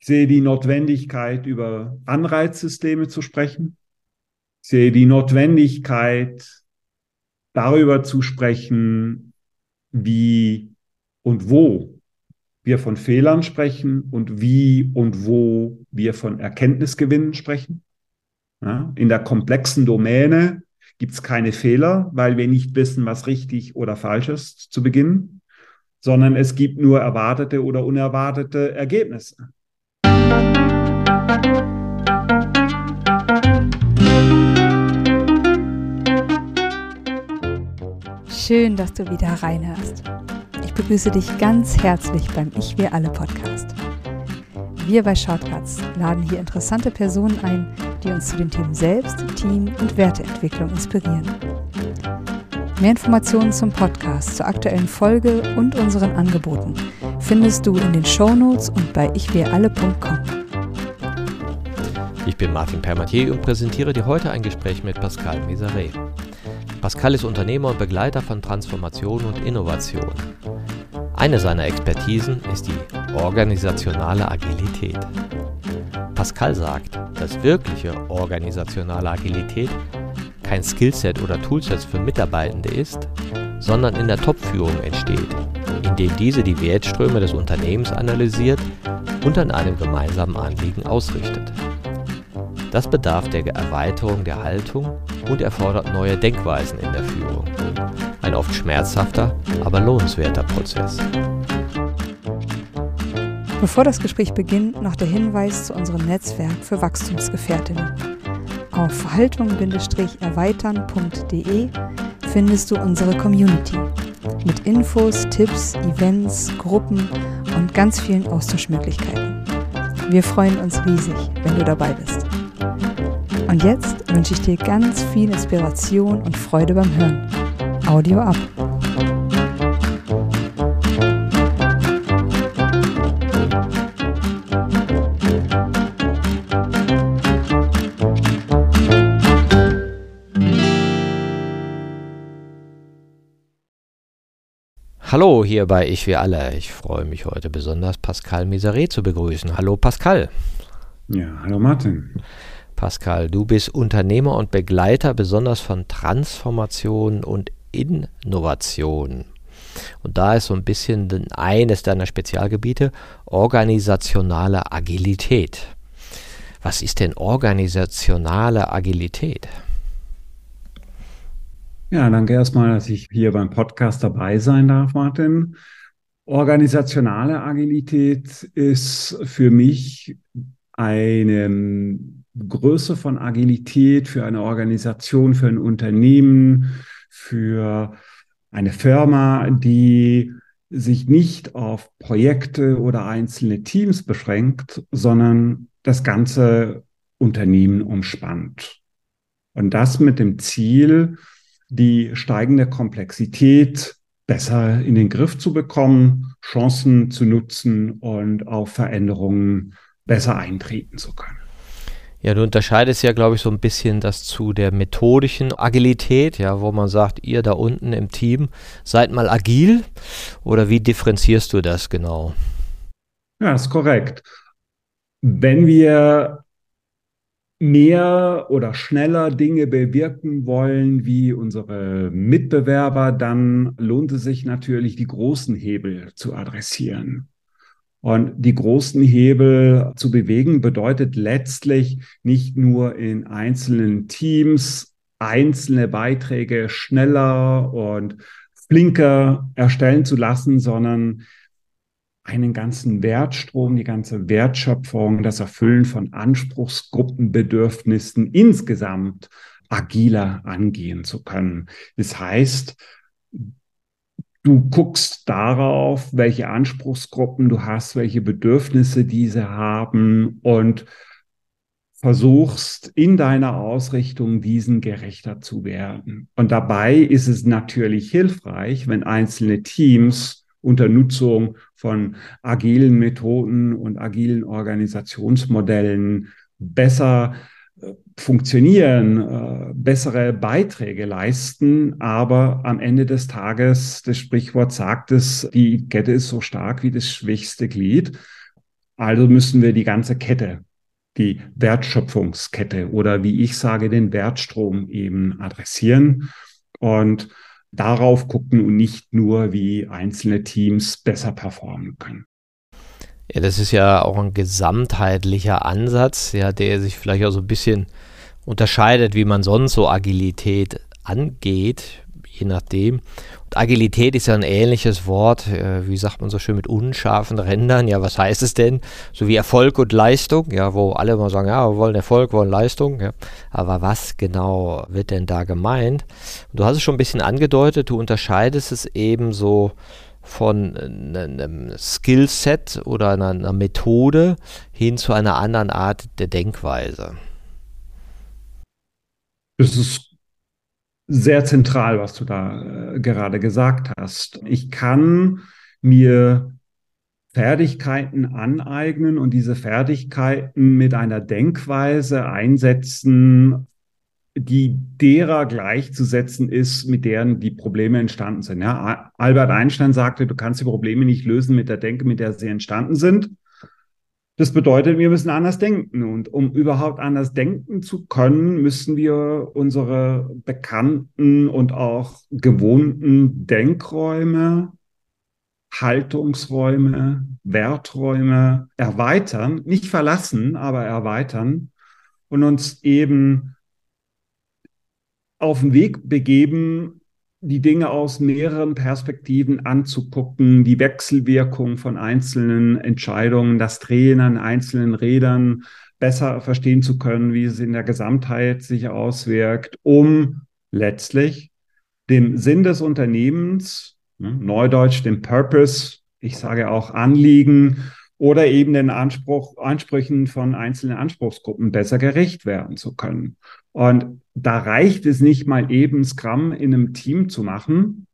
Ich sehe die Notwendigkeit, über Anreizsysteme zu sprechen. Ich sehe die Notwendigkeit, darüber zu sprechen, wie und wo wir von Fehlern sprechen und wie und wo wir von Erkenntnisgewinnen sprechen. Ja, in der komplexen Domäne gibt es keine Fehler, weil wir nicht wissen, was richtig oder falsch ist zu Beginn, sondern es gibt nur erwartete oder unerwartete Ergebnisse. Schön, dass du wieder reinhörst. Ich begrüße dich ganz herzlich beim Ich Wir Alle Podcast. Wir bei Shortcuts laden hier interessante Personen ein, die uns zu den Themen Selbst, Team und Werteentwicklung inspirieren. Mehr Informationen zum Podcast, zur aktuellen Folge und unseren Angeboten findest du in den Shownotes und bei ichwiralle.com. Ich bin Martin Permatier und präsentiere dir heute ein Gespräch mit Pascal Mesaret. Pascal ist Unternehmer und Begleiter von Transformation und Innovation. Eine seiner Expertisen ist die organisationale Agilität. Pascal sagt, dass wirkliche organisationale Agilität kein Skillset oder Toolset für Mitarbeitende ist, sondern in der Topführung entsteht, indem diese die Wertströme des Unternehmens analysiert und an einem gemeinsamen Anliegen ausrichtet. Das bedarf der Erweiterung der Haltung und erfordert neue Denkweisen in der Führung. Ein oft schmerzhafter, aber lohnenswerter Prozess. Bevor das Gespräch beginnt, noch der Hinweis zu unserem Netzwerk für Wachstumsgefährtinnen. Auf haltung-erweitern.de findest du unsere Community mit Infos, Tipps, Events, Gruppen und ganz vielen Austauschmöglichkeiten. Wir freuen uns riesig, wenn du dabei bist. Und jetzt wünsche ich dir ganz viel Inspiration und Freude beim Hören. Audio ab. Hallo hier bei Ich wir alle. Ich freue mich heute besonders, Pascal Miseré zu begrüßen. Hallo Pascal. Ja, hallo Martin. Pascal, du bist Unternehmer und Begleiter besonders von Transformation und Innovation. Und da ist so ein bisschen eines deiner Spezialgebiete organisationale Agilität. Was ist denn organisationale Agilität? Ja, danke erstmal, dass ich hier beim Podcast dabei sein darf, Martin. Organisationale Agilität ist für mich eine Größe von Agilität für eine Organisation, für ein Unternehmen, für eine Firma, die sich nicht auf Projekte oder einzelne Teams beschränkt, sondern das ganze Unternehmen umspannt. Und das mit dem Ziel, die steigende Komplexität besser in den Griff zu bekommen, Chancen zu nutzen und auf Veränderungen besser eintreten zu können. Ja, du unterscheidest ja, glaube ich, so ein bisschen das zu der methodischen Agilität, ja, wo man sagt, ihr da unten im Team seid mal agil oder wie differenzierst du das genau? Ja, ist korrekt. Wenn wir mehr oder schneller Dinge bewirken wollen wie unsere Mitbewerber, dann lohnt es sich natürlich, die großen Hebel zu adressieren. Und die großen Hebel zu bewegen bedeutet letztlich nicht nur in einzelnen Teams einzelne Beiträge schneller und flinker erstellen zu lassen, sondern einen ganzen Wertstrom, die ganze Wertschöpfung, das Erfüllen von Anspruchsgruppenbedürfnissen insgesamt agiler angehen zu können. Das heißt, du guckst darauf, welche Anspruchsgruppen du hast, welche Bedürfnisse diese haben und versuchst in deiner Ausrichtung diesen gerechter zu werden. Und dabei ist es natürlich hilfreich, wenn einzelne Teams unter Nutzung von agilen Methoden und agilen Organisationsmodellen besser funktionieren, äh, bessere Beiträge leisten. Aber am Ende des Tages, das Sprichwort sagt es, die Kette ist so stark wie das schwächste Glied. Also müssen wir die ganze Kette, die Wertschöpfungskette oder wie ich sage, den Wertstrom eben adressieren und darauf gucken und nicht nur, wie einzelne Teams besser performen können. Ja, das ist ja auch ein gesamtheitlicher Ansatz, ja, der sich vielleicht auch so ein bisschen unterscheidet, wie man sonst so Agilität angeht, je nachdem. Und Agilität ist ja ein ähnliches Wort, äh, wie sagt man so schön, mit unscharfen Rändern. Ja, was heißt es denn? So wie Erfolg und Leistung, ja, wo alle immer sagen, ja, wir wollen Erfolg, wollen Leistung. Ja. Aber was genau wird denn da gemeint? Und du hast es schon ein bisschen angedeutet, du unterscheidest es eben so von einem Skillset oder einer, Methode hin zu einer anderen Art der Denkweise. Das ist sehr zentral, was du da äh, gerade gesagt hast. Ich kann mir Fertigkeiten aneignen und diese Fertigkeiten mit einer Denkweise einsetzen, die derer gleichzusetzen ist, mit deren die Probleme entstanden sind. Ja, Albert Einstein sagte, du kannst die Probleme nicht lösen mit der Denke, mit der sie entstanden sind. Das bedeutet, wir müssen anders denken. Und um überhaupt anders denken zu können, müssen wir unsere bekannten und auch gewohnten Denkräume, Haltungsräume, Werträume erweitern, nicht verlassen, aber erweitern und uns eben auf den Weg begeben, die Dinge aus mehreren Perspektiven anzugucken, die Wechselwirkung von einzelnen Entscheidungen, das Drehen an einzelnen Rädern besser verstehen zu können, wie es in der Gesamtheit sich auswirkt, um letztlich dem Sinn des Unternehmens, ne, neudeutsch dem Purpose, ich sage auch Anliegen oder eben den Anspruch, Ansprüchen von einzelnen Anspruchsgruppen besser gerecht werden zu können. Und da reicht es nicht mal eben Scrum in einem Team zu machen.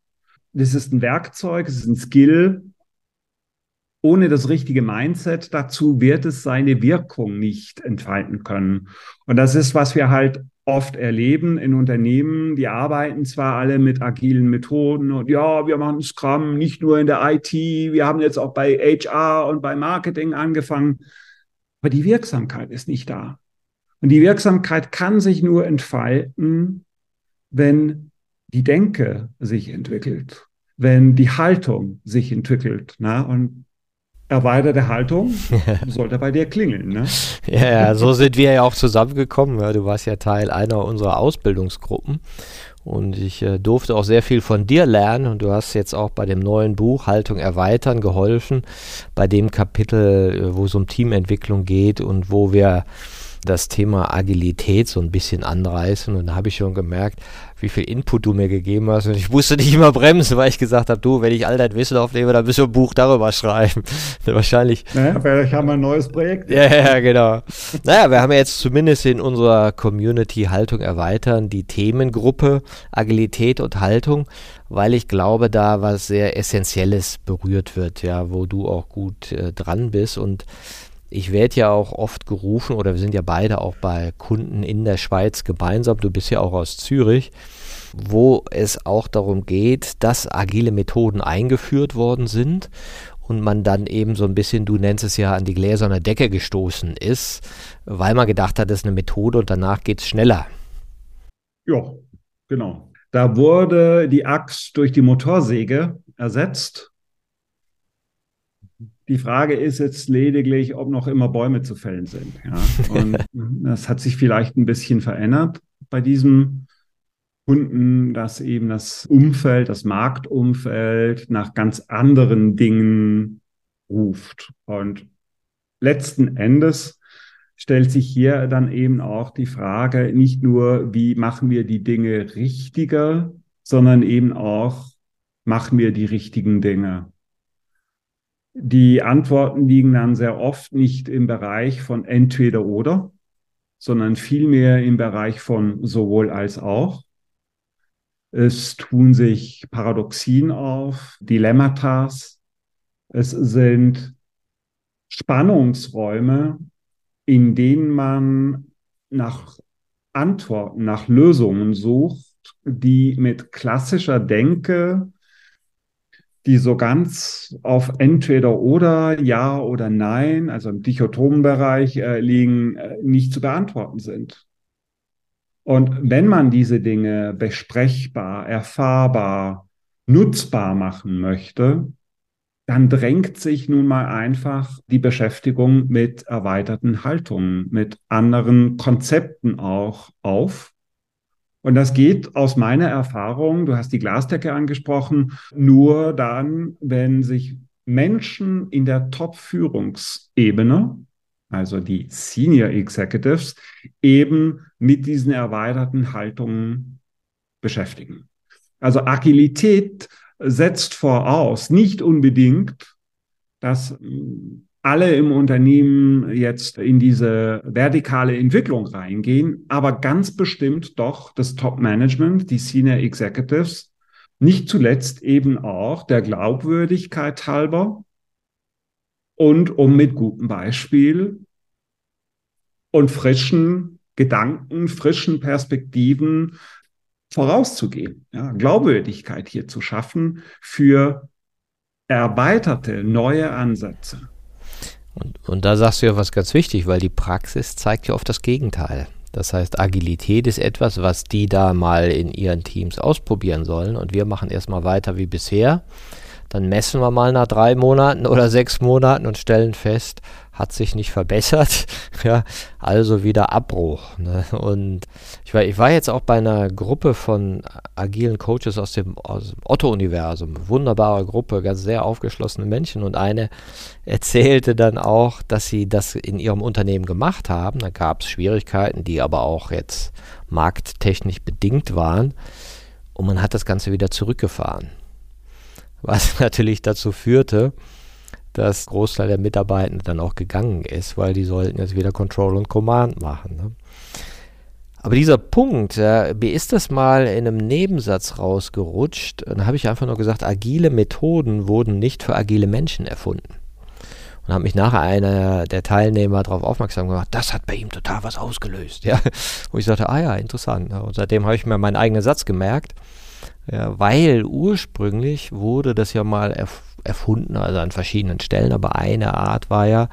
Das ist ein Werkzeug, es ist ein Skill. Ohne das richtige Mindset dazu wird es seine Wirkung nicht entfalten können. Und das ist, was wir halt oft erleben in Unternehmen. Die arbeiten zwar alle mit agilen Methoden und ja, wir machen Scrum nicht nur in der IT, wir haben jetzt auch bei HR und bei Marketing angefangen, aber die Wirksamkeit ist nicht da. Und die Wirksamkeit kann sich nur entfalten, wenn die Denke sich entwickelt, wenn die Haltung sich entwickelt. Ne? Und erweiterte Haltung sollte bei dir klingeln. Ne? Ja, so sind wir ja auch zusammengekommen. Ja, du warst ja Teil einer unserer Ausbildungsgruppen. Und ich äh, durfte auch sehr viel von dir lernen und du hast jetzt auch bei dem neuen Buch Haltung erweitern geholfen, bei dem Kapitel, äh, wo es um Teamentwicklung geht und wo wir das Thema Agilität so ein bisschen anreißen. Und da habe ich schon gemerkt, wie viel Input du mir gegeben hast. Und ich musste nicht immer bremsen, weil ich gesagt habe, du, wenn ich all dein Wissen aufnehme, dann müssen wir ein Buch darüber schreiben. Wahrscheinlich. Naja, vielleicht haben wir ein neues Projekt. Ja, ja, genau. naja, wir haben jetzt zumindest in unserer Community Haltung erweitern die Themengruppe Agilität und Haltung, weil ich glaube, da was sehr Essentielles berührt wird, ja, wo du auch gut äh, dran bist und ich werde ja auch oft gerufen oder wir sind ja beide auch bei Kunden in der Schweiz gemeinsam. Du bist ja auch aus Zürich, wo es auch darum geht, dass agile Methoden eingeführt worden sind und man dann eben so ein bisschen, du nennst es ja, an die gläserne Decke gestoßen ist, weil man gedacht hat, das ist eine Methode und danach geht es schneller. Ja, genau. Da wurde die Axt durch die Motorsäge ersetzt die Frage ist jetzt lediglich, ob noch immer Bäume zu fällen sind. Ja? Und das hat sich vielleicht ein bisschen verändert bei diesem Kunden, dass eben das Umfeld, das Marktumfeld nach ganz anderen Dingen ruft. Und letzten Endes stellt sich hier dann eben auch die Frage, nicht nur, wie machen wir die Dinge richtiger, sondern eben auch, machen wir die richtigen Dinge. Die Antworten liegen dann sehr oft nicht im Bereich von entweder oder, sondern vielmehr im Bereich von sowohl als auch. Es tun sich Paradoxien auf, Dilemmata. Es sind Spannungsräume, in denen man nach Antworten, nach Lösungen sucht, die mit klassischer Denke die so ganz auf entweder oder ja oder nein, also im dichotomen Bereich äh, liegen, äh, nicht zu beantworten sind. Und wenn man diese Dinge besprechbar, erfahrbar, nutzbar machen möchte, dann drängt sich nun mal einfach die Beschäftigung mit erweiterten Haltungen, mit anderen Konzepten auch auf. Und das geht aus meiner Erfahrung, du hast die Glasdecke angesprochen, nur dann, wenn sich Menschen in der Top-Führungsebene, also die Senior Executives, eben mit diesen erweiterten Haltungen beschäftigen. Also Agilität setzt voraus, nicht unbedingt, dass alle im Unternehmen jetzt in diese vertikale Entwicklung reingehen, aber ganz bestimmt doch das Top-Management, die Senior Executives, nicht zuletzt eben auch der Glaubwürdigkeit halber und um mit gutem Beispiel und frischen Gedanken, frischen Perspektiven vorauszugehen, ja, Glaubwürdigkeit hier zu schaffen für erweiterte neue Ansätze. Und, und da sagst du ja was ganz wichtig, weil die Praxis zeigt ja oft das Gegenteil. Das heißt, Agilität ist etwas, was die da mal in ihren Teams ausprobieren sollen und wir machen erstmal weiter wie bisher. Dann messen wir mal nach drei Monaten oder sechs Monaten und stellen fest, hat sich nicht verbessert. ja, also wieder Abbruch. Ne? Und ich war, ich war jetzt auch bei einer Gruppe von agilen Coaches aus dem, aus dem Otto-Universum. Wunderbare Gruppe, ganz sehr aufgeschlossene Menschen. Und eine erzählte dann auch, dass sie das in ihrem Unternehmen gemacht haben. Da gab es Schwierigkeiten, die aber auch jetzt markttechnisch bedingt waren. Und man hat das Ganze wieder zurückgefahren. Was natürlich dazu führte, dass Großteil der Mitarbeitenden dann auch gegangen ist, weil die sollten jetzt wieder Control und Command machen. Ne? Aber dieser Punkt, ja, mir ist das mal in einem Nebensatz rausgerutscht. Und da habe ich einfach nur gesagt, agile Methoden wurden nicht für agile Menschen erfunden. Und hat mich nachher einer der Teilnehmer darauf aufmerksam gemacht, das hat bei ihm total was ausgelöst. Ja. Und ich sagte, ah ja, interessant. Und seitdem habe ich mir meinen eigenen Satz gemerkt, ja, weil ursprünglich wurde das ja mal erfunden also an verschiedenen Stellen, aber eine Art war ja,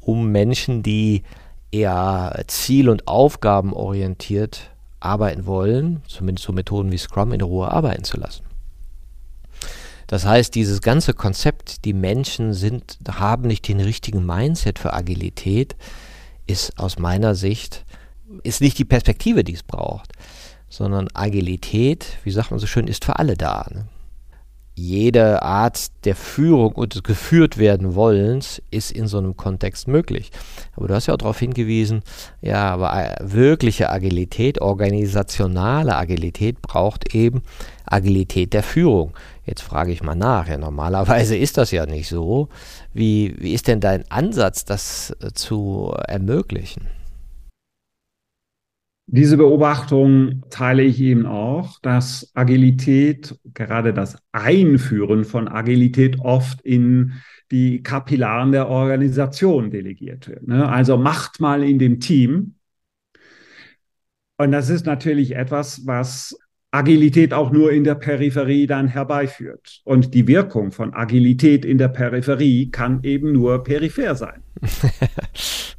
um Menschen, die eher ziel- und aufgabenorientiert arbeiten wollen, zumindest so Methoden wie Scrum, in Ruhe arbeiten zu lassen. Das heißt, dieses ganze Konzept, die Menschen sind, haben nicht den richtigen Mindset für Agilität, ist aus meiner Sicht, ist nicht die Perspektive, die es braucht, sondern Agilität, wie sagt man so schön, ist für alle da. Ne? Jede Art der Führung und des geführt werden wollens ist in so einem Kontext möglich. Aber du hast ja auch darauf hingewiesen, ja, aber äh, wirkliche Agilität, organisationale Agilität braucht eben Agilität der Führung. Jetzt frage ich mal nach, ja, normalerweise ist das ja nicht so. Wie, wie ist denn dein Ansatz, das äh, zu ermöglichen? Diese Beobachtung teile ich eben auch, dass Agilität, gerade das Einführen von Agilität oft in die Kapillaren der Organisation delegiert wird. Ne? Also macht mal in dem Team. Und das ist natürlich etwas, was Agilität auch nur in der Peripherie dann herbeiführt. Und die Wirkung von Agilität in der Peripherie kann eben nur peripher sein.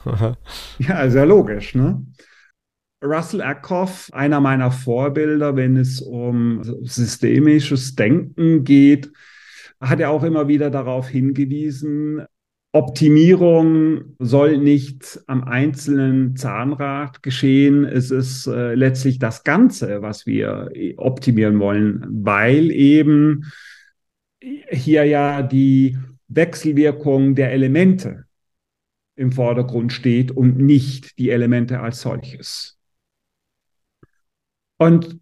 ja, sehr logisch. Ne? Russell Ackhoff, einer meiner Vorbilder, wenn es um systemisches Denken geht, hat er auch immer wieder darauf hingewiesen, Optimierung soll nicht am einzelnen Zahnrad geschehen. Es ist äh, letztlich das Ganze, was wir optimieren wollen, weil eben hier ja die Wechselwirkung der Elemente im Vordergrund steht und nicht die Elemente als solches. Und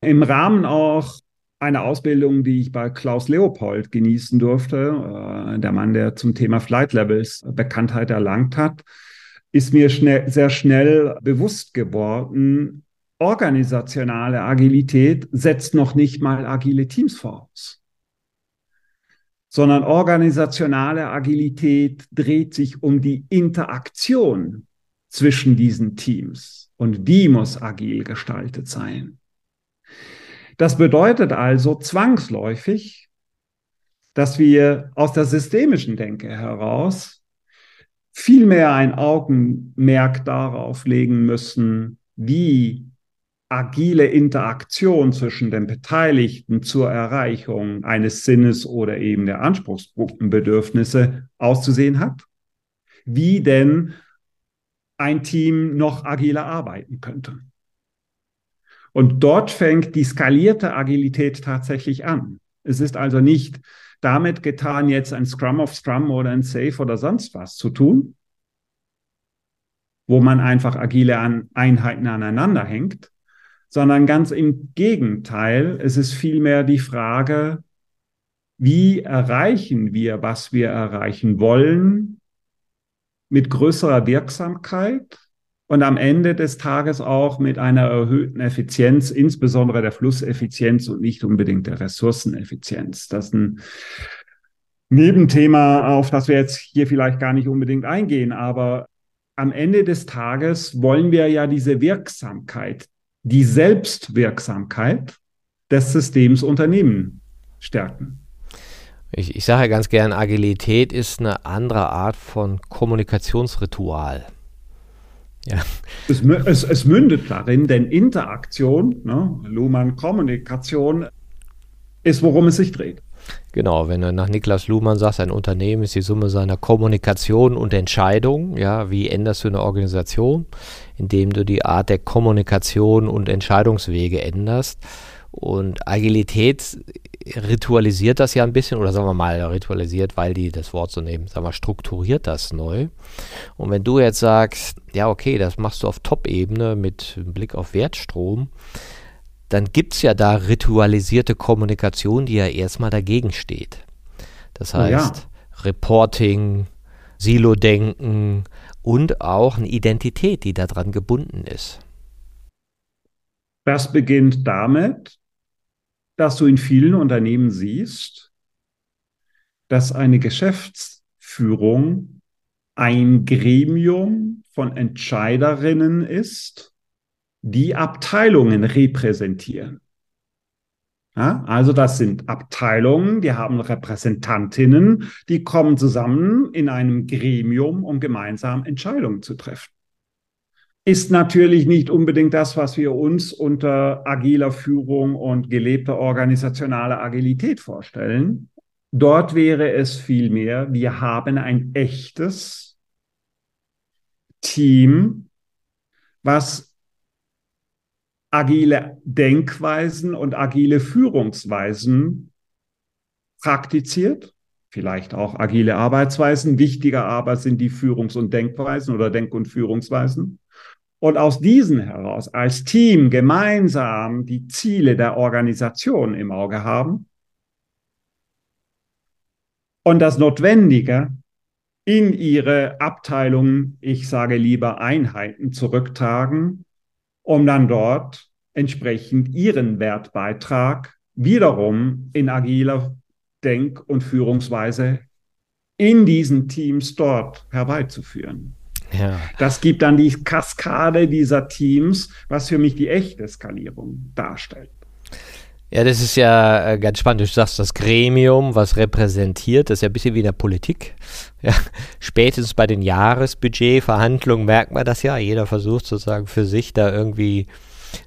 im Rahmen auch einer Ausbildung, die ich bei Klaus Leopold genießen durfte, äh, der Mann, der zum Thema Flight Levels Bekanntheit erlangt hat, ist mir schnell, sehr schnell bewusst geworden, organisationale Agilität setzt noch nicht mal agile Teams voraus, sondern organisationale Agilität dreht sich um die Interaktion zwischen diesen Teams und die muss agil gestaltet sein. Das bedeutet also zwangsläufig, dass wir aus der systemischen Denke heraus viel mehr ein Augenmerk darauf legen müssen, wie agile Interaktion zwischen den Beteiligten zur Erreichung eines Sinnes oder eben der Anspruchsgruppenbedürfnisse auszusehen hat, wie denn ein Team noch agiler arbeiten könnte. Und dort fängt die skalierte Agilität tatsächlich an. Es ist also nicht damit getan, jetzt ein Scrum of Scrum oder ein Safe oder sonst was zu tun, wo man einfach agile Einheiten aneinander hängt, sondern ganz im Gegenteil. Es ist vielmehr die Frage, wie erreichen wir, was wir erreichen wollen, mit größerer Wirksamkeit und am Ende des Tages auch mit einer erhöhten Effizienz, insbesondere der Flusseffizienz und nicht unbedingt der Ressourceneffizienz. Das ist ein Nebenthema, auf das wir jetzt hier vielleicht gar nicht unbedingt eingehen, aber am Ende des Tages wollen wir ja diese Wirksamkeit, die Selbstwirksamkeit des Systems Unternehmen stärken. Ich, ich sage ja ganz gern, Agilität ist eine andere Art von Kommunikationsritual. Ja. Es, es, es mündet darin, denn Interaktion, ne, Luhmann Kommunikation, ist, worum es sich dreht. Genau, wenn du nach Niklas Luhmann sagst, ein Unternehmen ist die Summe seiner Kommunikation und Entscheidungen. Ja, wie änderst du eine Organisation? Indem du die Art der Kommunikation und Entscheidungswege änderst. Und Agilität ritualisiert das ja ein bisschen, oder sagen wir mal ritualisiert, weil die das Wort so nehmen, sagen wir, strukturiert das neu. Und wenn du jetzt sagst, ja, okay, das machst du auf Top-Ebene mit Blick auf Wertstrom, dann gibt es ja da ritualisierte Kommunikation, die ja erstmal dagegen steht. Das heißt, oh ja. Reporting, Silo-Denken und auch eine Identität, die daran gebunden ist. Das beginnt damit, dass du in vielen Unternehmen siehst, dass eine Geschäftsführung ein Gremium von Entscheiderinnen ist, die Abteilungen repräsentieren. Ja, also das sind Abteilungen, die haben Repräsentantinnen, die kommen zusammen in einem Gremium, um gemeinsam Entscheidungen zu treffen. Ist natürlich nicht unbedingt das, was wir uns unter agiler Führung und gelebter organisationaler Agilität vorstellen. Dort wäre es vielmehr, wir haben ein echtes Team, was agile Denkweisen und agile Führungsweisen praktiziert, vielleicht auch agile Arbeitsweisen. Wichtiger aber sind die Führungs- und Denkweisen oder Denk- und Führungsweisen. Und aus diesen heraus als Team gemeinsam die Ziele der Organisation im Auge haben und das Notwendige in ihre Abteilungen, ich sage lieber Einheiten zurücktragen, um dann dort entsprechend ihren Wertbeitrag wiederum in agiler Denk- und Führungsweise in diesen Teams dort herbeizuführen. Ja. Das gibt dann die Kaskade dieser Teams, was für mich die echte Skalierung darstellt. Ja, das ist ja äh, ganz spannend. Du sagst, das Gremium, was repräsentiert, das ist ja ein bisschen wie in der Politik. Ja, spätestens bei den Jahresbudgetverhandlungen merkt man das ja. Jeder versucht sozusagen für sich da irgendwie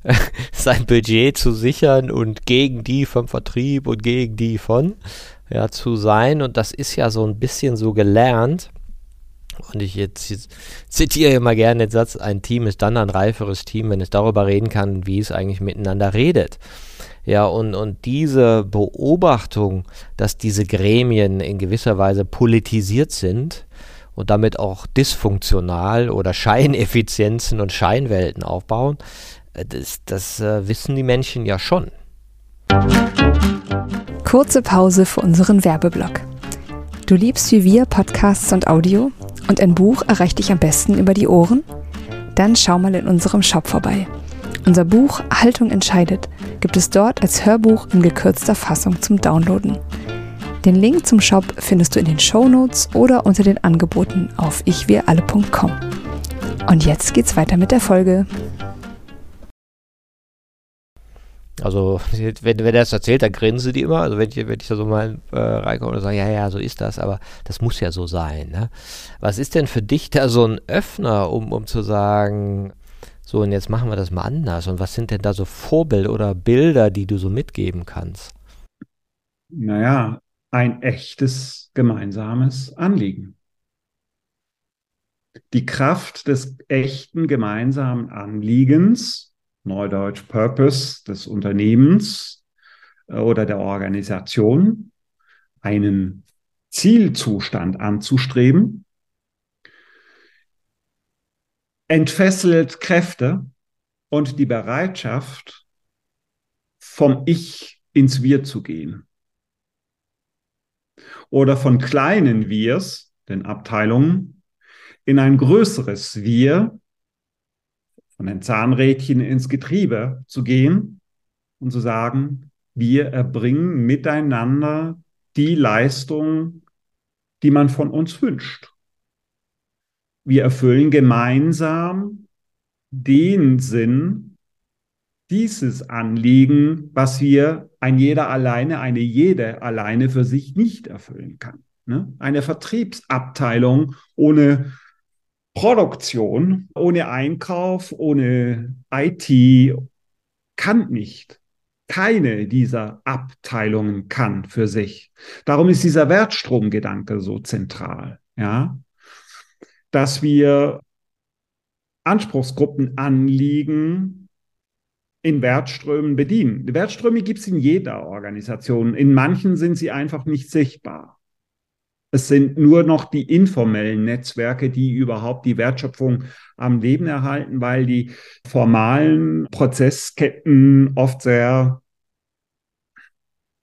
sein Budget zu sichern und gegen die vom Vertrieb und gegen die von ja, zu sein. Und das ist ja so ein bisschen so gelernt. Und ich jetzt, jetzt zitiere immer gerne den Satz, ein Team ist dann ein reiferes Team, wenn es darüber reden kann, wie es eigentlich miteinander redet. Ja, und, und diese Beobachtung, dass diese Gremien in gewisser Weise politisiert sind und damit auch dysfunktional oder Scheineffizienzen und Scheinwelten aufbauen, äh, das, das äh, wissen die Menschen ja schon. Kurze Pause für unseren Werbeblock. Du liebst wie wir Podcasts und Audio und ein Buch erreicht dich am besten über die Ohren? Dann schau mal in unserem Shop vorbei. Unser Buch Haltung entscheidet gibt es dort als Hörbuch in gekürzter Fassung zum Downloaden. Den Link zum Shop findest du in den Show Notes oder unter den Angeboten auf ichwiralle.com. Und jetzt geht's weiter mit der Folge. Also, wenn, wenn er das erzählt, dann grinsen die immer. Also, wenn ich, wenn ich da so mal äh, reinkomme und sage, ja, ja, so ist das, aber das muss ja so sein. Ne? Was ist denn für dich da so ein Öffner, um, um zu sagen, so, und jetzt machen wir das mal anders? Und was sind denn da so Vorbilder oder Bilder, die du so mitgeben kannst? Naja, ein echtes gemeinsames Anliegen. Die Kraft des echten gemeinsamen Anliegens Neudeutsch Purpose des Unternehmens äh, oder der Organisation, einen Zielzustand anzustreben, entfesselt Kräfte und die Bereitschaft, vom Ich ins Wir zu gehen. Oder von kleinen Wirs, den Abteilungen, in ein größeres Wir, von den Zahnrädchen ins Getriebe zu gehen und zu sagen, wir erbringen miteinander die Leistung, die man von uns wünscht. Wir erfüllen gemeinsam den Sinn dieses Anliegen, was wir ein jeder alleine, eine jede alleine für sich nicht erfüllen kann. Ne? Eine Vertriebsabteilung ohne Produktion ohne Einkauf, ohne IT kann nicht. Keine dieser Abteilungen kann für sich. Darum ist dieser Wertstromgedanke so zentral, ja, dass wir Anspruchsgruppen anliegen, in Wertströmen bedienen. Die Wertströme gibt es in jeder Organisation. In manchen sind sie einfach nicht sichtbar. Es sind nur noch die informellen Netzwerke, die überhaupt die Wertschöpfung am Leben erhalten, weil die formalen Prozessketten oft sehr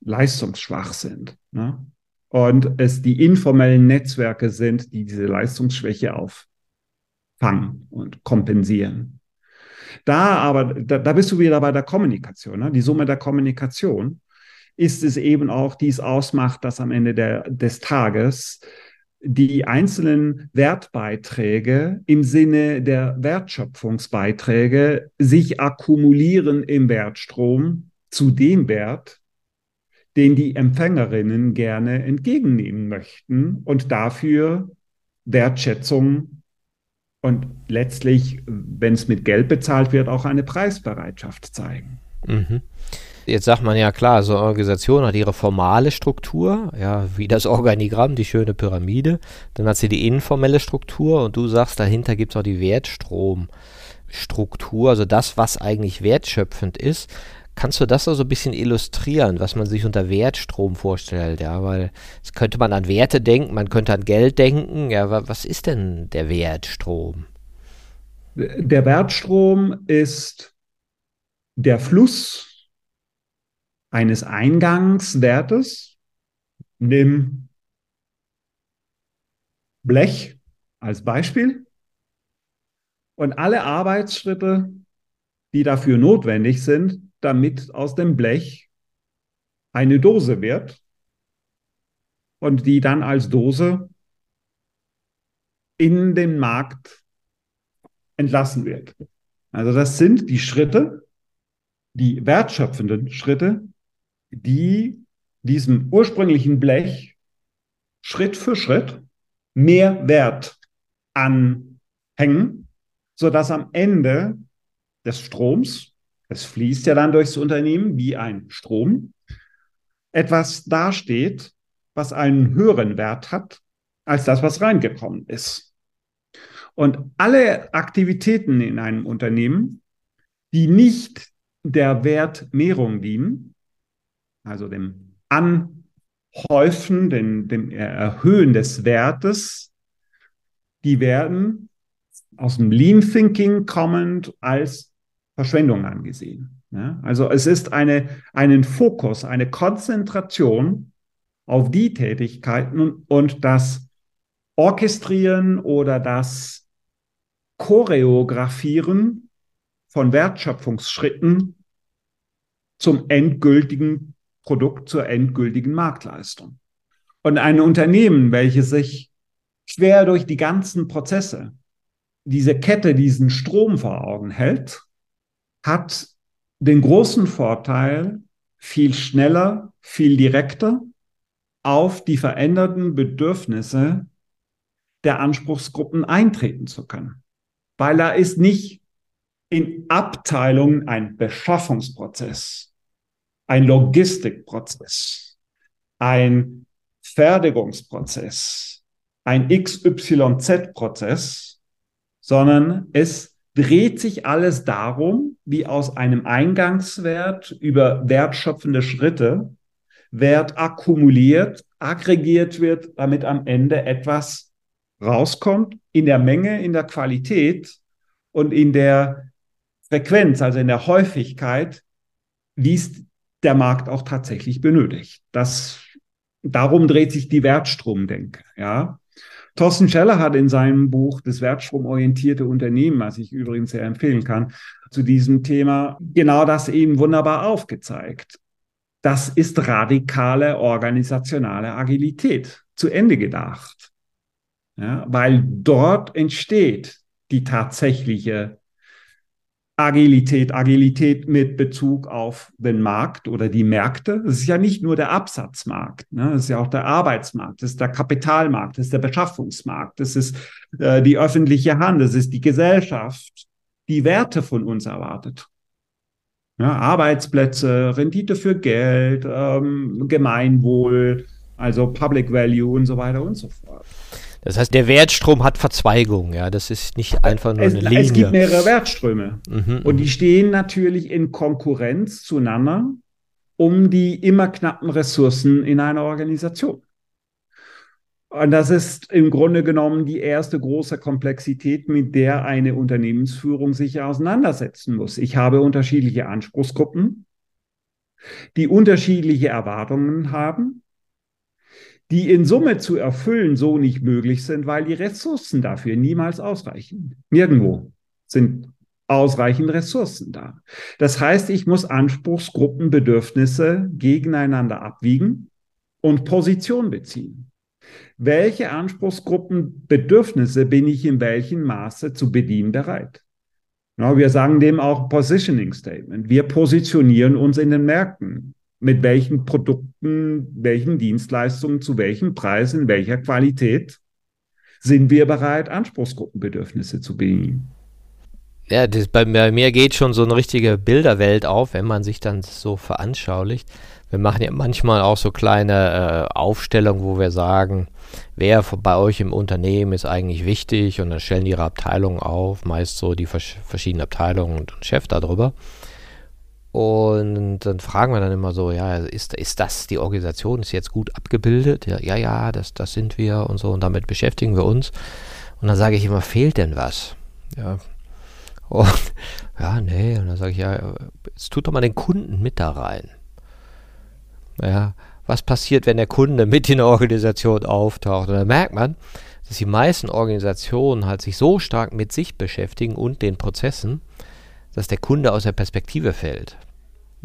leistungsschwach sind. Ne? Und es die informellen Netzwerke sind, die diese Leistungsschwäche auffangen und kompensieren. Da aber, da, da bist du wieder bei der Kommunikation, ne? die Summe der Kommunikation ist es eben auch dies ausmacht, dass am Ende der, des Tages die einzelnen Wertbeiträge im Sinne der Wertschöpfungsbeiträge sich akkumulieren im Wertstrom zu dem Wert, den die Empfängerinnen gerne entgegennehmen möchten und dafür Wertschätzung und letztlich, wenn es mit Geld bezahlt wird, auch eine Preisbereitschaft zeigen. Mhm. Jetzt sagt man ja klar, so eine Organisation hat ihre formale Struktur, ja, wie das Organigramm, die schöne Pyramide. Dann hat sie die informelle Struktur und du sagst, dahinter gibt es auch die Wertstromstruktur, also das, was eigentlich wertschöpfend ist. Kannst du das so also ein bisschen illustrieren, was man sich unter Wertstrom vorstellt? Ja, weil es könnte man an Werte denken, man könnte an Geld denken. Ja, was ist denn der Wertstrom? Der Wertstrom ist der Fluss eines Eingangswertes, nimm Blech als Beispiel und alle Arbeitsschritte, die dafür notwendig sind, damit aus dem Blech eine Dose wird und die dann als Dose in den Markt entlassen wird. Also das sind die Schritte, die wertschöpfenden Schritte, die diesem ursprünglichen Blech Schritt für Schritt mehr Wert anhängen, sodass am Ende des Stroms, es fließt ja dann durchs Unternehmen wie ein Strom, etwas dasteht, was einen höheren Wert hat als das, was reingekommen ist. Und alle Aktivitäten in einem Unternehmen, die nicht der Wertmehrung dienen, also dem Anhäufen, dem, dem Erhöhen des Wertes, die werden aus dem Lean Thinking kommend als Verschwendung angesehen. Ja, also es ist eine, einen Fokus, eine Konzentration auf die Tätigkeiten und das Orchestrieren oder das Choreografieren von Wertschöpfungsschritten zum endgültigen Produkt zur endgültigen Marktleistung. Und ein Unternehmen, welches sich schwer durch die ganzen Prozesse, diese Kette, diesen Strom vor Augen hält, hat den großen Vorteil, viel schneller, viel direkter auf die veränderten Bedürfnisse der Anspruchsgruppen eintreten zu können. Weil da ist nicht in Abteilungen ein Beschaffungsprozess, ein Logistikprozess, ein Fertigungsprozess, ein XYZ-Prozess, sondern es dreht sich alles darum, wie aus einem Eingangswert über wertschöpfende Schritte Wert akkumuliert, aggregiert wird, damit am Ende etwas rauskommt in der Menge, in der Qualität und in der Frequenz, also in der Häufigkeit, wie es der Markt auch tatsächlich benötigt. Das, darum dreht sich die Wertstromdenke, ja. Thorsten Scheller hat in seinem Buch Das wertstromorientierte Unternehmen, was ich übrigens sehr empfehlen kann, zu diesem Thema genau das eben wunderbar aufgezeigt. Das ist radikale organisationale Agilität zu Ende gedacht. Ja, weil dort entsteht die tatsächliche Agilität, Agilität mit Bezug auf den Markt oder die Märkte. Es ist ja nicht nur der Absatzmarkt, ne? es ist ja auch der Arbeitsmarkt, es ist der Kapitalmarkt, es ist der Beschaffungsmarkt, es ist äh, die öffentliche Hand, es ist die Gesellschaft, die Werte von uns erwartet. Ja, Arbeitsplätze, Rendite für Geld, ähm, Gemeinwohl, also Public Value und so weiter und so fort. Das heißt, der Wertstrom hat Verzweigungen, ja. Das ist nicht einfach nur es, eine Linie. Es gibt mehrere Wertströme. Mhm, und die mhm. stehen natürlich in Konkurrenz zueinander um die immer knappen Ressourcen in einer Organisation. Und das ist im Grunde genommen die erste große Komplexität, mit der eine Unternehmensführung sich auseinandersetzen muss. Ich habe unterschiedliche Anspruchsgruppen, die unterschiedliche Erwartungen haben die in Summe zu erfüllen so nicht möglich sind, weil die Ressourcen dafür niemals ausreichen. Nirgendwo sind ausreichend Ressourcen da. Das heißt, ich muss Anspruchsgruppenbedürfnisse gegeneinander abwiegen und Position beziehen. Welche Anspruchsgruppenbedürfnisse bin ich in welchem Maße zu bedienen bereit? Wir sagen dem auch Positioning Statement. Wir positionieren uns in den Märkten mit welchen Produkten, welchen Dienstleistungen, zu welchem Preis, in welcher Qualität sind wir bereit, Anspruchsgruppenbedürfnisse zu bedienen. Ja, das, bei, bei, mir geht schon so eine richtige Bilderwelt auf, wenn man sich dann so veranschaulicht. Wir machen ja manchmal auch so kleine äh, Aufstellungen, wo wir sagen, wer bei euch im Unternehmen ist eigentlich wichtig und dann stellen ihre Abteilungen auf, meist so die vers verschiedenen Abteilungen und, und Chef darüber. Und dann fragen wir dann immer so, ja, ist, ist das die Organisation, ist jetzt gut abgebildet? Ja, ja, ja, das, das sind wir und so und damit beschäftigen wir uns. Und dann sage ich immer, fehlt denn was? Ja. Und ja, nee, und dann sage ich, ja, jetzt tut doch mal den Kunden mit da rein. Ja, was passiert, wenn der Kunde mit in der Organisation auftaucht? Und dann merkt man, dass die meisten Organisationen halt sich so stark mit sich beschäftigen und den Prozessen, dass der Kunde aus der Perspektive fällt.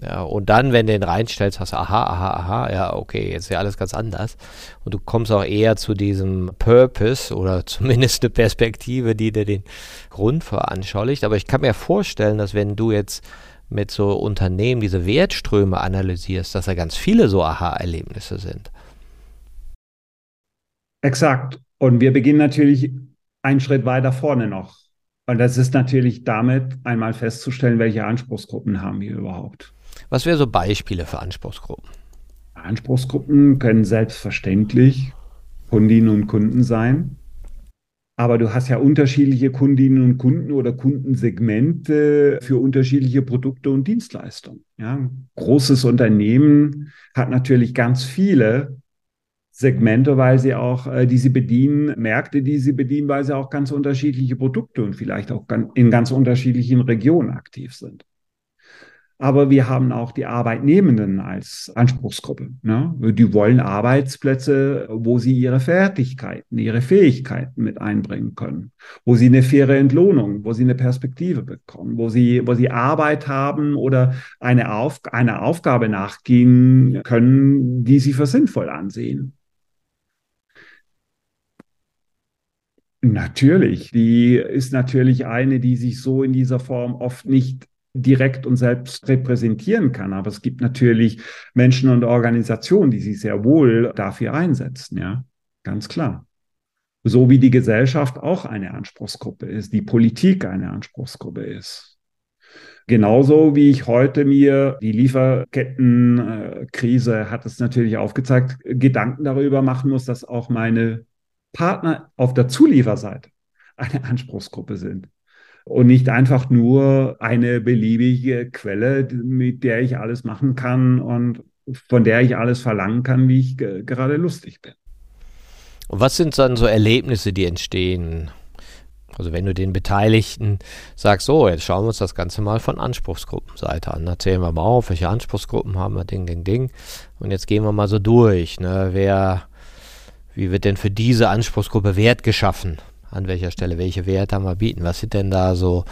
Ja, und dann, wenn du den reinstellst, hast du, aha, aha, aha, ja, okay, jetzt ist ja alles ganz anders. Und du kommst auch eher zu diesem Purpose oder zumindest eine Perspektive, die dir den Grund veranschaulicht. Aber ich kann mir vorstellen, dass wenn du jetzt mit so Unternehmen diese Wertströme analysierst, dass da ganz viele so Aha-Erlebnisse sind. Exakt. Und wir beginnen natürlich einen Schritt weiter vorne noch. Und das ist natürlich damit einmal festzustellen, welche Anspruchsgruppen haben wir überhaupt. Was wären so Beispiele für Anspruchsgruppen? Anspruchsgruppen können selbstverständlich Kundinnen und Kunden sein. Aber du hast ja unterschiedliche Kundinnen und Kunden oder Kundensegmente für unterschiedliche Produkte und Dienstleistungen. Ja, ein großes Unternehmen hat natürlich ganz viele Segmente, weil sie auch, äh, die sie bedienen, Märkte, die sie bedienen, weil sie auch ganz unterschiedliche Produkte und vielleicht auch in ganz unterschiedlichen Regionen aktiv sind. Aber wir haben auch die Arbeitnehmenden als Anspruchsgruppe. Ne? Die wollen Arbeitsplätze, wo sie ihre Fertigkeiten, ihre Fähigkeiten mit einbringen können, wo sie eine faire Entlohnung, wo sie eine Perspektive bekommen, wo sie, wo sie Arbeit haben oder eine, Auf, eine Aufgabe nachgehen können, die sie für sinnvoll ansehen. Natürlich, die ist natürlich eine, die sich so in dieser Form oft nicht direkt und selbst repräsentieren kann. Aber es gibt natürlich Menschen und Organisationen, die sich sehr wohl dafür einsetzen, ja, ganz klar. So wie die Gesellschaft auch eine Anspruchsgruppe ist, die Politik eine Anspruchsgruppe ist. Genauso wie ich heute mir die Lieferkettenkrise hat es natürlich aufgezeigt, Gedanken darüber machen muss, dass auch meine Partner auf der Zulieferseite eine Anspruchsgruppe sind und nicht einfach nur eine beliebige Quelle, mit der ich alles machen kann und von der ich alles verlangen kann, wie ich gerade lustig bin. Und was sind dann so Erlebnisse, die entstehen? Also wenn du den Beteiligten sagst, so, jetzt schauen wir uns das Ganze mal von Anspruchsgruppenseite an. Erzählen wir mal auf, welche Anspruchsgruppen haben wir, Ding, Ding, Ding. Und jetzt gehen wir mal so durch. Ne? Wer, wie wird denn für diese Anspruchsgruppe Wert geschaffen? An welcher Stelle, welche Werte wir bieten? Was sind denn da so,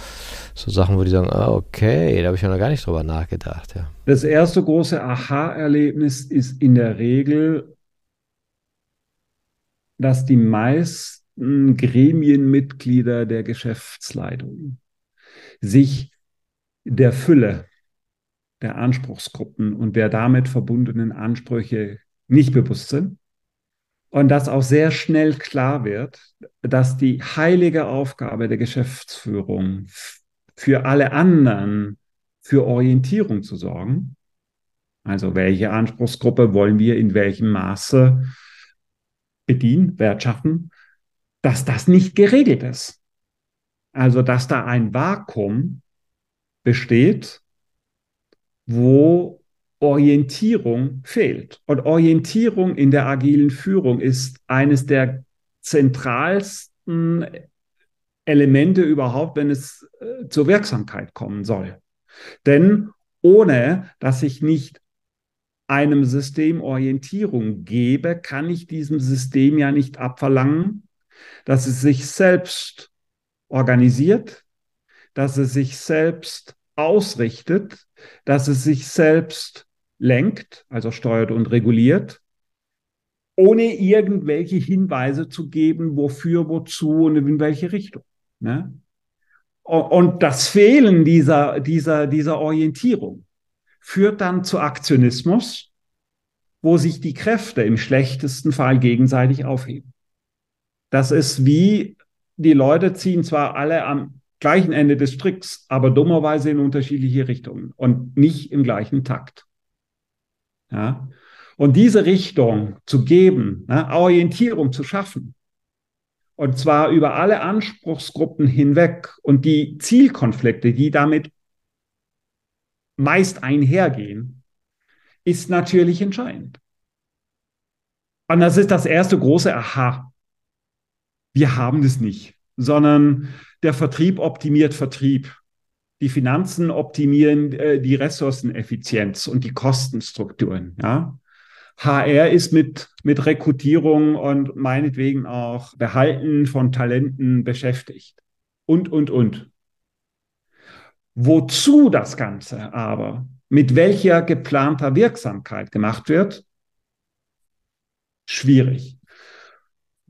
so Sachen, wo die sagen, ah, okay, da habe ich noch gar nicht drüber nachgedacht. Ja. Das erste große Aha-Erlebnis ist in der Regel, dass die meisten Gremienmitglieder der Geschäftsleitung sich der Fülle der Anspruchsgruppen und der damit verbundenen Ansprüche nicht bewusst sind und dass auch sehr schnell klar wird, dass die heilige Aufgabe der Geschäftsführung für alle anderen für Orientierung zu sorgen, also welche Anspruchsgruppe wollen wir in welchem Maße bedienen, wertschaffen, dass das nicht geregelt ist. Also dass da ein Vakuum besteht, wo Orientierung fehlt. Und Orientierung in der agilen Führung ist eines der zentralsten Elemente überhaupt, wenn es äh, zur Wirksamkeit kommen soll. Denn ohne dass ich nicht einem System Orientierung gebe, kann ich diesem System ja nicht abverlangen, dass es sich selbst organisiert, dass es sich selbst ausrichtet, dass es sich selbst lenkt, also steuert und reguliert, ohne irgendwelche Hinweise zu geben, wofür, wozu und in welche Richtung. Ne? Und das Fehlen dieser, dieser, dieser Orientierung führt dann zu Aktionismus, wo sich die Kräfte im schlechtesten Fall gegenseitig aufheben. Das ist wie, die Leute ziehen zwar alle am gleichen Ende des Stricks, aber dummerweise in unterschiedliche Richtungen und nicht im gleichen Takt. Ja? Und diese Richtung zu geben, ne, Orientierung zu schaffen, und zwar über alle Anspruchsgruppen hinweg und die Zielkonflikte, die damit meist einhergehen, ist natürlich entscheidend. Und das ist das erste große Aha. Wir haben das nicht, sondern der Vertrieb optimiert Vertrieb. Die Finanzen optimieren äh, die Ressourceneffizienz und die Kostenstrukturen. Ja? HR ist mit, mit Rekrutierung und meinetwegen auch Behalten von Talenten beschäftigt. Und, und, und. Wozu das Ganze aber, mit welcher geplanter Wirksamkeit gemacht wird, schwierig.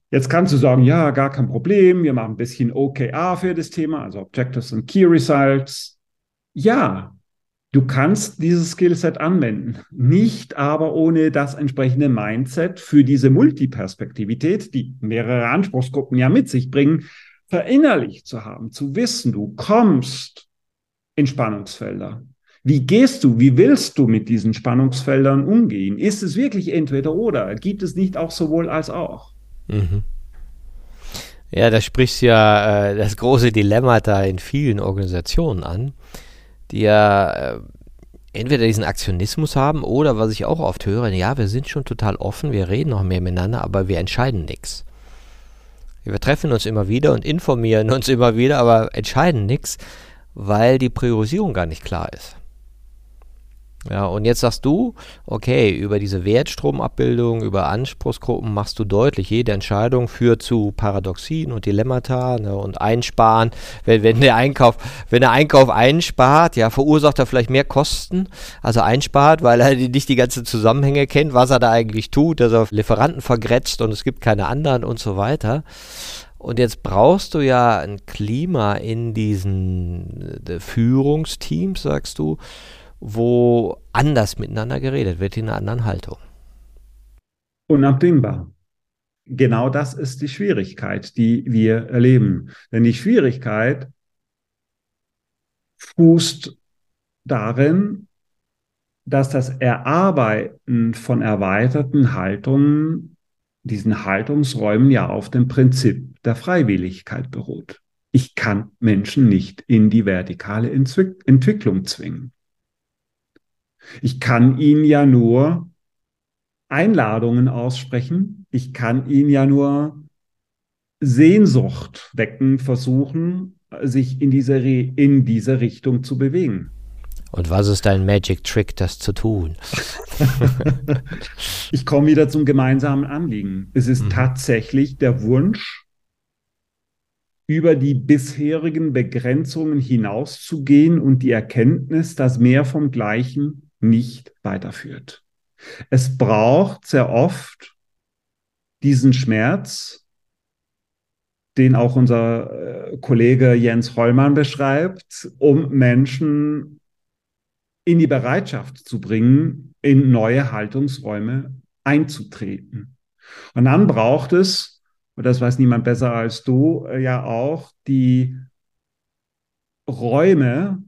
Jetzt kannst du sagen, ja, gar kein Problem, wir machen ein bisschen OKR für das Thema, also Objectives and Key Results. Ja, du kannst dieses Skillset anwenden, nicht aber ohne das entsprechende Mindset für diese Multiperspektivität, die mehrere Anspruchsgruppen ja mit sich bringen, verinnerlicht zu haben, zu wissen, du kommst in Spannungsfelder. Wie gehst du, wie willst du mit diesen Spannungsfeldern umgehen? Ist es wirklich entweder oder? Gibt es nicht auch sowohl als auch? Mhm. Ja, da sprichst ja äh, das große Dilemma da in vielen Organisationen an, die ja äh, entweder diesen Aktionismus haben oder, was ich auch oft höre, ja, wir sind schon total offen, wir reden noch mehr miteinander, aber wir entscheiden nichts. Wir treffen uns immer wieder und informieren uns immer wieder, aber entscheiden nichts, weil die Priorisierung gar nicht klar ist. Ja, und jetzt sagst du, okay, über diese Wertstromabbildung, über Anspruchsgruppen machst du deutlich, jede Entscheidung führt zu Paradoxien und Dilemmata ne, und Einsparen. Wenn, wenn, der Einkauf, wenn der Einkauf einspart, ja, verursacht er vielleicht mehr Kosten, also einspart, weil er nicht die ganzen Zusammenhänge kennt, was er da eigentlich tut, dass er Lieferanten vergrätzt und es gibt keine anderen und so weiter. Und jetzt brauchst du ja ein Klima in diesen äh, Führungsteams, sagst du, wo anders miteinander geredet wird, in einer anderen Haltung. Unabdingbar. Genau das ist die Schwierigkeit, die wir erleben. Denn die Schwierigkeit fußt darin, dass das Erarbeiten von erweiterten Haltungen, diesen Haltungsräumen ja auf dem Prinzip der Freiwilligkeit beruht. Ich kann Menschen nicht in die vertikale Entwicklung zwingen. Ich kann ihnen ja nur Einladungen aussprechen. Ich kann ihnen ja nur Sehnsucht wecken, versuchen, sich in diese, in diese Richtung zu bewegen. Und was ist dein Magic Trick, das zu tun? ich komme wieder zum gemeinsamen Anliegen. Es ist mhm. tatsächlich der Wunsch, über die bisherigen Begrenzungen hinauszugehen und die Erkenntnis, dass mehr vom Gleichen nicht weiterführt. Es braucht sehr oft diesen Schmerz, den auch unser äh, Kollege Jens Hollmann beschreibt, um Menschen in die Bereitschaft zu bringen, in neue Haltungsräume einzutreten. Und dann braucht es, und das weiß niemand besser als du, äh, ja auch die Räume,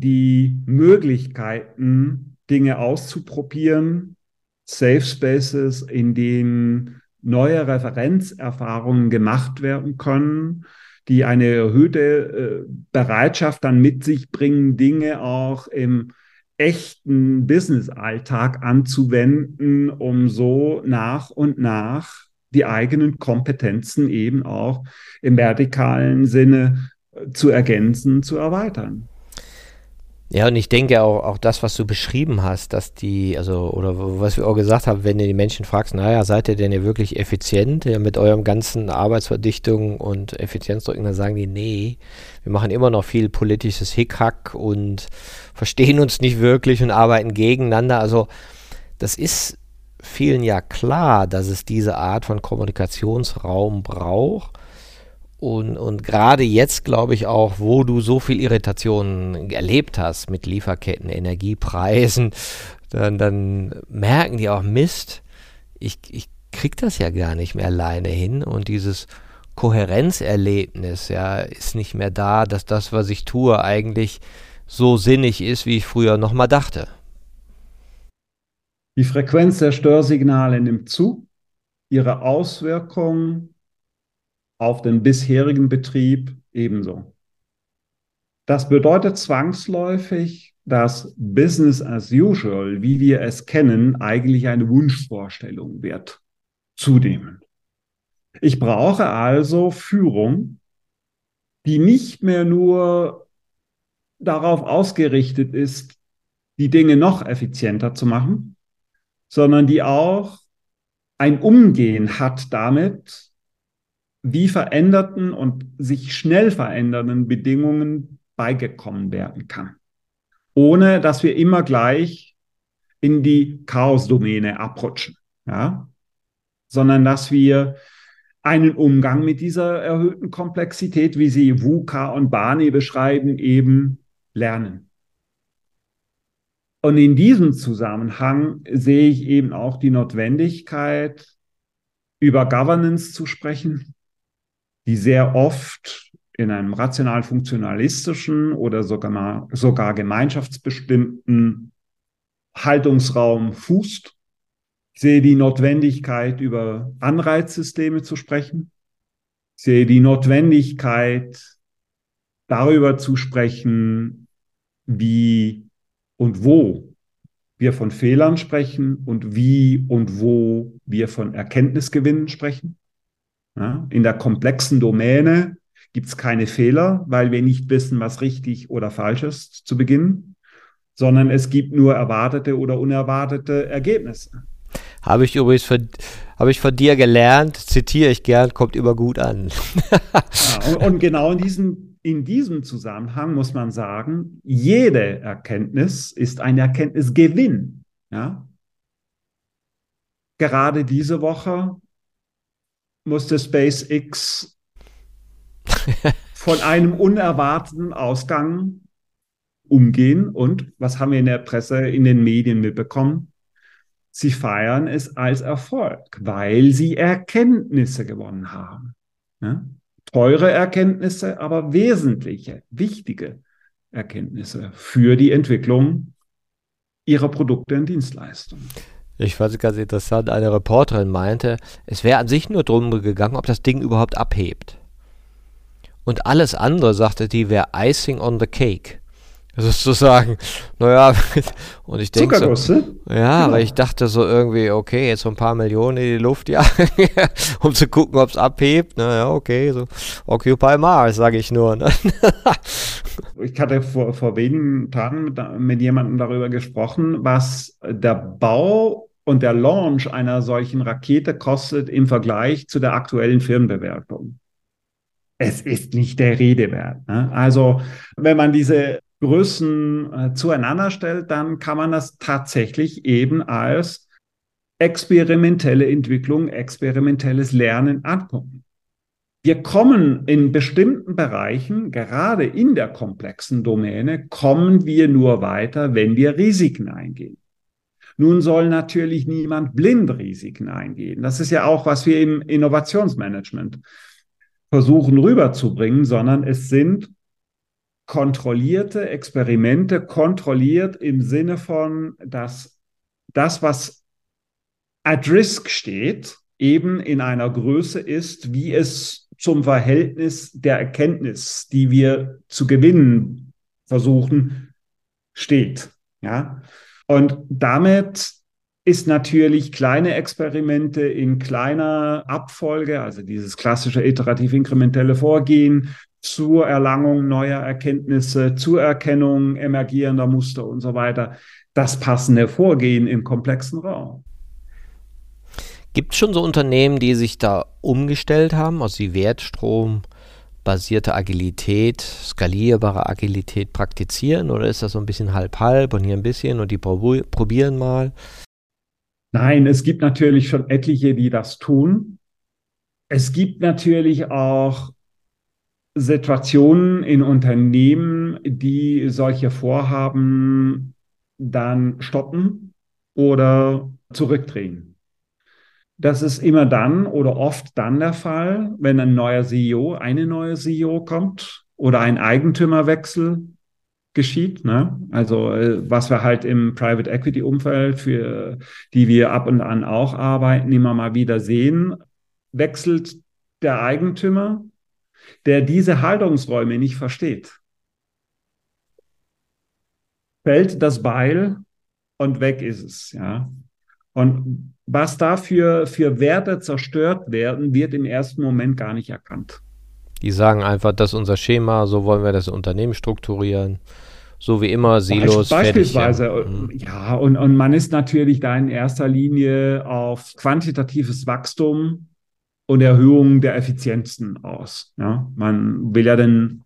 die Möglichkeiten, Dinge auszuprobieren, Safe Spaces, in denen neue Referenzerfahrungen gemacht werden können, die eine erhöhte äh, Bereitschaft dann mit sich bringen, Dinge auch im echten Business-Alltag anzuwenden, um so nach und nach die eigenen Kompetenzen eben auch im vertikalen Sinne äh, zu ergänzen, zu erweitern. Ja, und ich denke auch, auch das, was du beschrieben hast, dass die, also, oder was wir auch gesagt haben, wenn du die Menschen fragst, naja, seid ihr denn ja wirklich effizient ja, mit eurem ganzen Arbeitsverdichtung und Effizienzdrücken, dann sagen die, nee, wir machen immer noch viel politisches Hickhack und verstehen uns nicht wirklich und arbeiten gegeneinander. Also, das ist vielen ja klar, dass es diese Art von Kommunikationsraum braucht. Und, und gerade jetzt glaube ich auch, wo du so viel Irritationen erlebt hast mit Lieferketten, Energiepreisen, dann, dann merken die auch Mist, ich, ich krieg das ja gar nicht mehr alleine hin und dieses Kohärenzerlebnis ja ist nicht mehr da, dass das, was ich tue, eigentlich so sinnig ist, wie ich früher noch mal dachte. Die Frequenz der Störsignale nimmt zu. Ihre Auswirkungen auf den bisherigen Betrieb ebenso. Das bedeutet zwangsläufig, dass Business as usual, wie wir es kennen, eigentlich eine Wunschvorstellung wird. Zunehmend. Ich brauche also Führung, die nicht mehr nur darauf ausgerichtet ist, die Dinge noch effizienter zu machen, sondern die auch ein Umgehen hat damit, wie veränderten und sich schnell verändernden Bedingungen beigekommen werden kann, ohne dass wir immer gleich in die Chaosdomäne abrutschen, ja? sondern dass wir einen Umgang mit dieser erhöhten Komplexität, wie sie VUCA und Barney beschreiben, eben lernen. Und in diesem Zusammenhang sehe ich eben auch die Notwendigkeit, über Governance zu sprechen, die sehr oft in einem rational-funktionalistischen oder sogar, sogar gemeinschaftsbestimmten Haltungsraum fußt. Ich sehe die Notwendigkeit, über Anreizsysteme zu sprechen. Ich sehe die Notwendigkeit, darüber zu sprechen, wie und wo wir von Fehlern sprechen und wie und wo wir von Erkenntnisgewinnen sprechen. Ja, in der komplexen Domäne gibt es keine Fehler, weil wir nicht wissen, was richtig oder falsch ist zu Beginn, sondern es gibt nur erwartete oder unerwartete Ergebnisse. Habe ich übrigens von, habe ich von dir gelernt, zitiere ich gern, kommt immer gut an. ja, und, und genau in diesem, in diesem Zusammenhang muss man sagen, jede Erkenntnis ist ein Erkenntnisgewinn. Ja? Gerade diese Woche musste SpaceX von einem unerwarteten Ausgang umgehen. Und was haben wir in der Presse, in den Medien mitbekommen? Sie feiern es als Erfolg, weil sie Erkenntnisse gewonnen haben. Ja? Teure Erkenntnisse, aber wesentliche, wichtige Erkenntnisse für die Entwicklung ihrer Produkte und Dienstleistungen. Ich fand es ganz interessant, eine Reporterin meinte, es wäre an sich nur darum gegangen, ob das Ding überhaupt abhebt. Und alles andere, sagte die, wäre Icing on the Cake. Sozusagen, naja, und ich denke so, ja, genau. aber ich dachte so irgendwie, okay, jetzt so ein paar Millionen in die Luft, ja, um zu gucken, ob es abhebt, naja, okay, so Occupy Mars, sage ich nur. Ne? ich hatte vor, vor wenigen Tagen mit, mit jemandem darüber gesprochen, was der Bau und der Launch einer solchen Rakete kostet im Vergleich zu der aktuellen Firmenbewertung. Es ist nicht der Rede wert. Ne? Also, wenn man diese Größen äh, zueinander stellt, dann kann man das tatsächlich eben als experimentelle Entwicklung, experimentelles Lernen angucken. Wir kommen in bestimmten Bereichen, gerade in der komplexen Domäne, kommen wir nur weiter, wenn wir Risiken eingehen. Nun soll natürlich niemand blind Risiken eingehen. Das ist ja auch, was wir im Innovationsmanagement versuchen rüberzubringen, sondern es sind kontrollierte Experimente, kontrolliert im Sinne von, dass das, was at risk steht, eben in einer Größe ist, wie es zum Verhältnis der Erkenntnis, die wir zu gewinnen versuchen, steht. Ja? Und damit ist natürlich kleine Experimente in kleiner Abfolge, also dieses klassische iterativ-inkrementelle Vorgehen zur Erlangung neuer Erkenntnisse, zur Erkennung emergierender Muster und so weiter, das passende Vorgehen im komplexen Raum. Gibt es schon so Unternehmen, die sich da umgestellt haben, also die Wertstrom basierte Agilität, skalierbare Agilität praktizieren oder ist das so ein bisschen halb-halb und hier ein bisschen und die probieren mal? Nein, es gibt natürlich schon etliche, die das tun. Es gibt natürlich auch Situationen in Unternehmen, die solche Vorhaben dann stoppen oder zurückdrehen. Das ist immer dann oder oft dann der Fall, wenn ein neuer CEO, eine neue CEO kommt oder ein Eigentümerwechsel geschieht. Ne? Also äh, was wir halt im Private Equity Umfeld, für die wir ab und an auch arbeiten, immer mal wieder sehen, wechselt der Eigentümer, der diese Haltungsräume nicht versteht. Fällt das Beil und weg ist es, ja. Und was dafür für Werte zerstört werden, wird im ersten Moment gar nicht erkannt. Die sagen einfach, das ist unser Schema, so wollen wir das Unternehmen strukturieren. So wie immer, Silos. Beispielsweise, fertig, ja. Mhm. ja, und, und man ist natürlich da in erster Linie auf quantitatives Wachstum und Erhöhung der Effizienzen aus. Ja? Man will ja den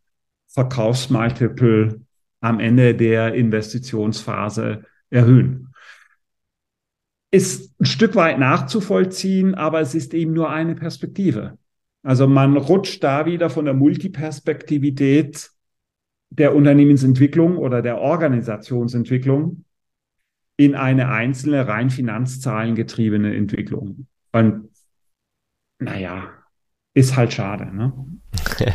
Verkaufsmultiple am Ende der Investitionsphase erhöhen ist ein Stück weit nachzuvollziehen, aber es ist eben nur eine Perspektive. Also man rutscht da wieder von der Multiperspektivität der Unternehmensentwicklung oder der Organisationsentwicklung in eine einzelne rein finanzzahlengetriebene Entwicklung. Und naja, ist halt schade. Ne?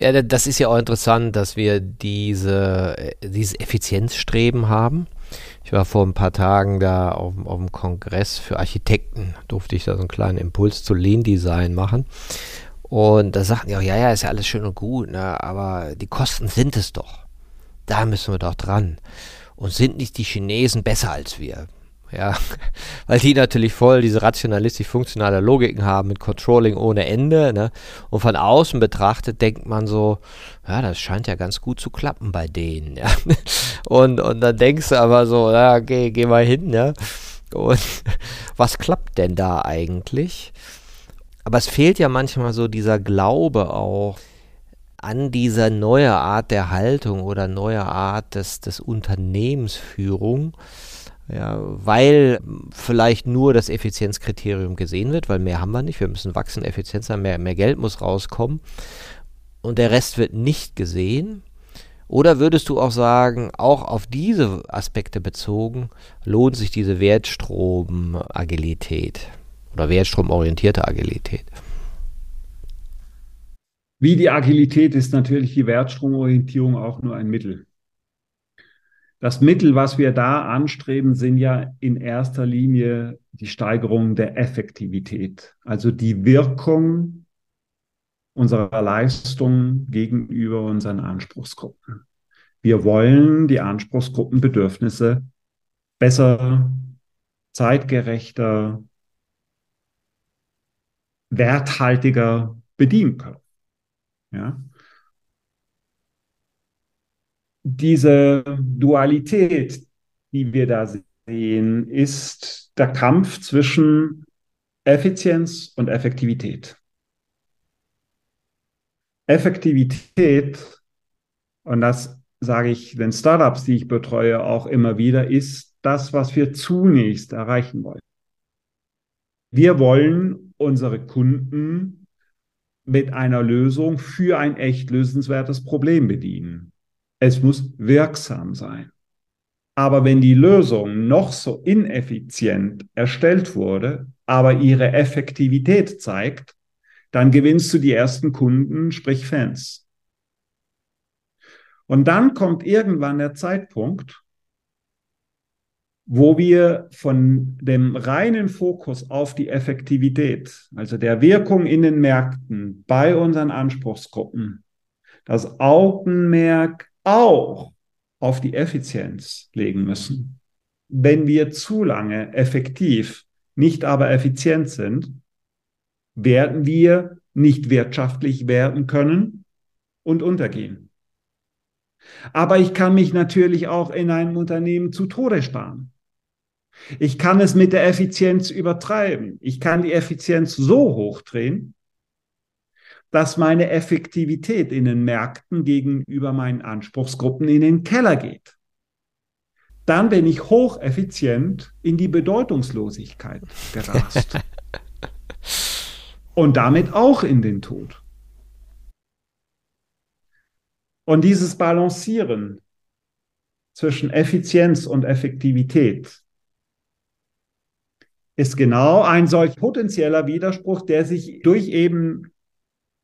ja, das ist ja auch interessant, dass wir diese, äh, dieses Effizienzstreben haben. Ich war vor ein paar Tagen da auf, auf dem Kongress für Architekten, durfte ich da so einen kleinen Impuls zu Lean Design machen. Und da sagten die auch, ja, ja, ist ja alles schön und gut, ne, aber die Kosten sind es doch. Da müssen wir doch dran. Und sind nicht die Chinesen besser als wir? Ja, weil die natürlich voll diese rationalistisch-funktionale Logiken haben mit Controlling ohne Ende. Ne? Und von außen betrachtet denkt man so, ja, das scheint ja ganz gut zu klappen bei denen. Ja? Und, und dann denkst du aber so, ja, geh, geh mal hin. Ja? Und was klappt denn da eigentlich? Aber es fehlt ja manchmal so dieser Glaube auch an diese neue Art der Haltung oder neue Art des, des Unternehmensführung Ja, weil vielleicht nur das Effizienzkriterium gesehen wird, weil mehr haben wir nicht. Wir müssen wachsen, Effizienz haben, mehr, mehr Geld muss rauskommen. Und der Rest wird nicht gesehen. Oder würdest du auch sagen, auch auf diese Aspekte bezogen, lohnt sich diese Wertstrom-Agilität oder wertstromorientierte Agilität? Wie die Agilität ist natürlich die Wertstromorientierung auch nur ein Mittel. Das Mittel, was wir da anstreben, sind ja in erster Linie die Steigerung der Effektivität, also die Wirkung unserer Leistung gegenüber unseren Anspruchsgruppen. Wir wollen die Anspruchsgruppenbedürfnisse besser, zeitgerechter, werthaltiger bedienen können. Ja? Diese Dualität, die wir da sehen, ist der Kampf zwischen Effizienz und Effektivität. Effektivität, und das sage ich den Startups, die ich betreue, auch immer wieder, ist das, was wir zunächst erreichen wollen. Wir wollen unsere Kunden mit einer Lösung für ein echt lösenswertes Problem bedienen. Es muss wirksam sein. Aber wenn die Lösung noch so ineffizient erstellt wurde, aber ihre Effektivität zeigt, dann gewinnst du die ersten Kunden, sprich Fans. Und dann kommt irgendwann der Zeitpunkt, wo wir von dem reinen Fokus auf die Effektivität, also der Wirkung in den Märkten bei unseren Anspruchsgruppen, das Augenmerk auch auf die Effizienz legen müssen. Wenn wir zu lange effektiv, nicht aber effizient sind, werden wir nicht wirtschaftlich werden können und untergehen. Aber ich kann mich natürlich auch in einem Unternehmen zu Tode sparen. Ich kann es mit der Effizienz übertreiben. Ich kann die Effizienz so hochdrehen, dass meine Effektivität in den Märkten gegenüber meinen Anspruchsgruppen in den Keller geht. Dann bin ich hocheffizient in die Bedeutungslosigkeit gerast. Und damit auch in den Tod. Und dieses Balancieren zwischen Effizienz und Effektivität ist genau ein solch potenzieller Widerspruch, der sich durch eben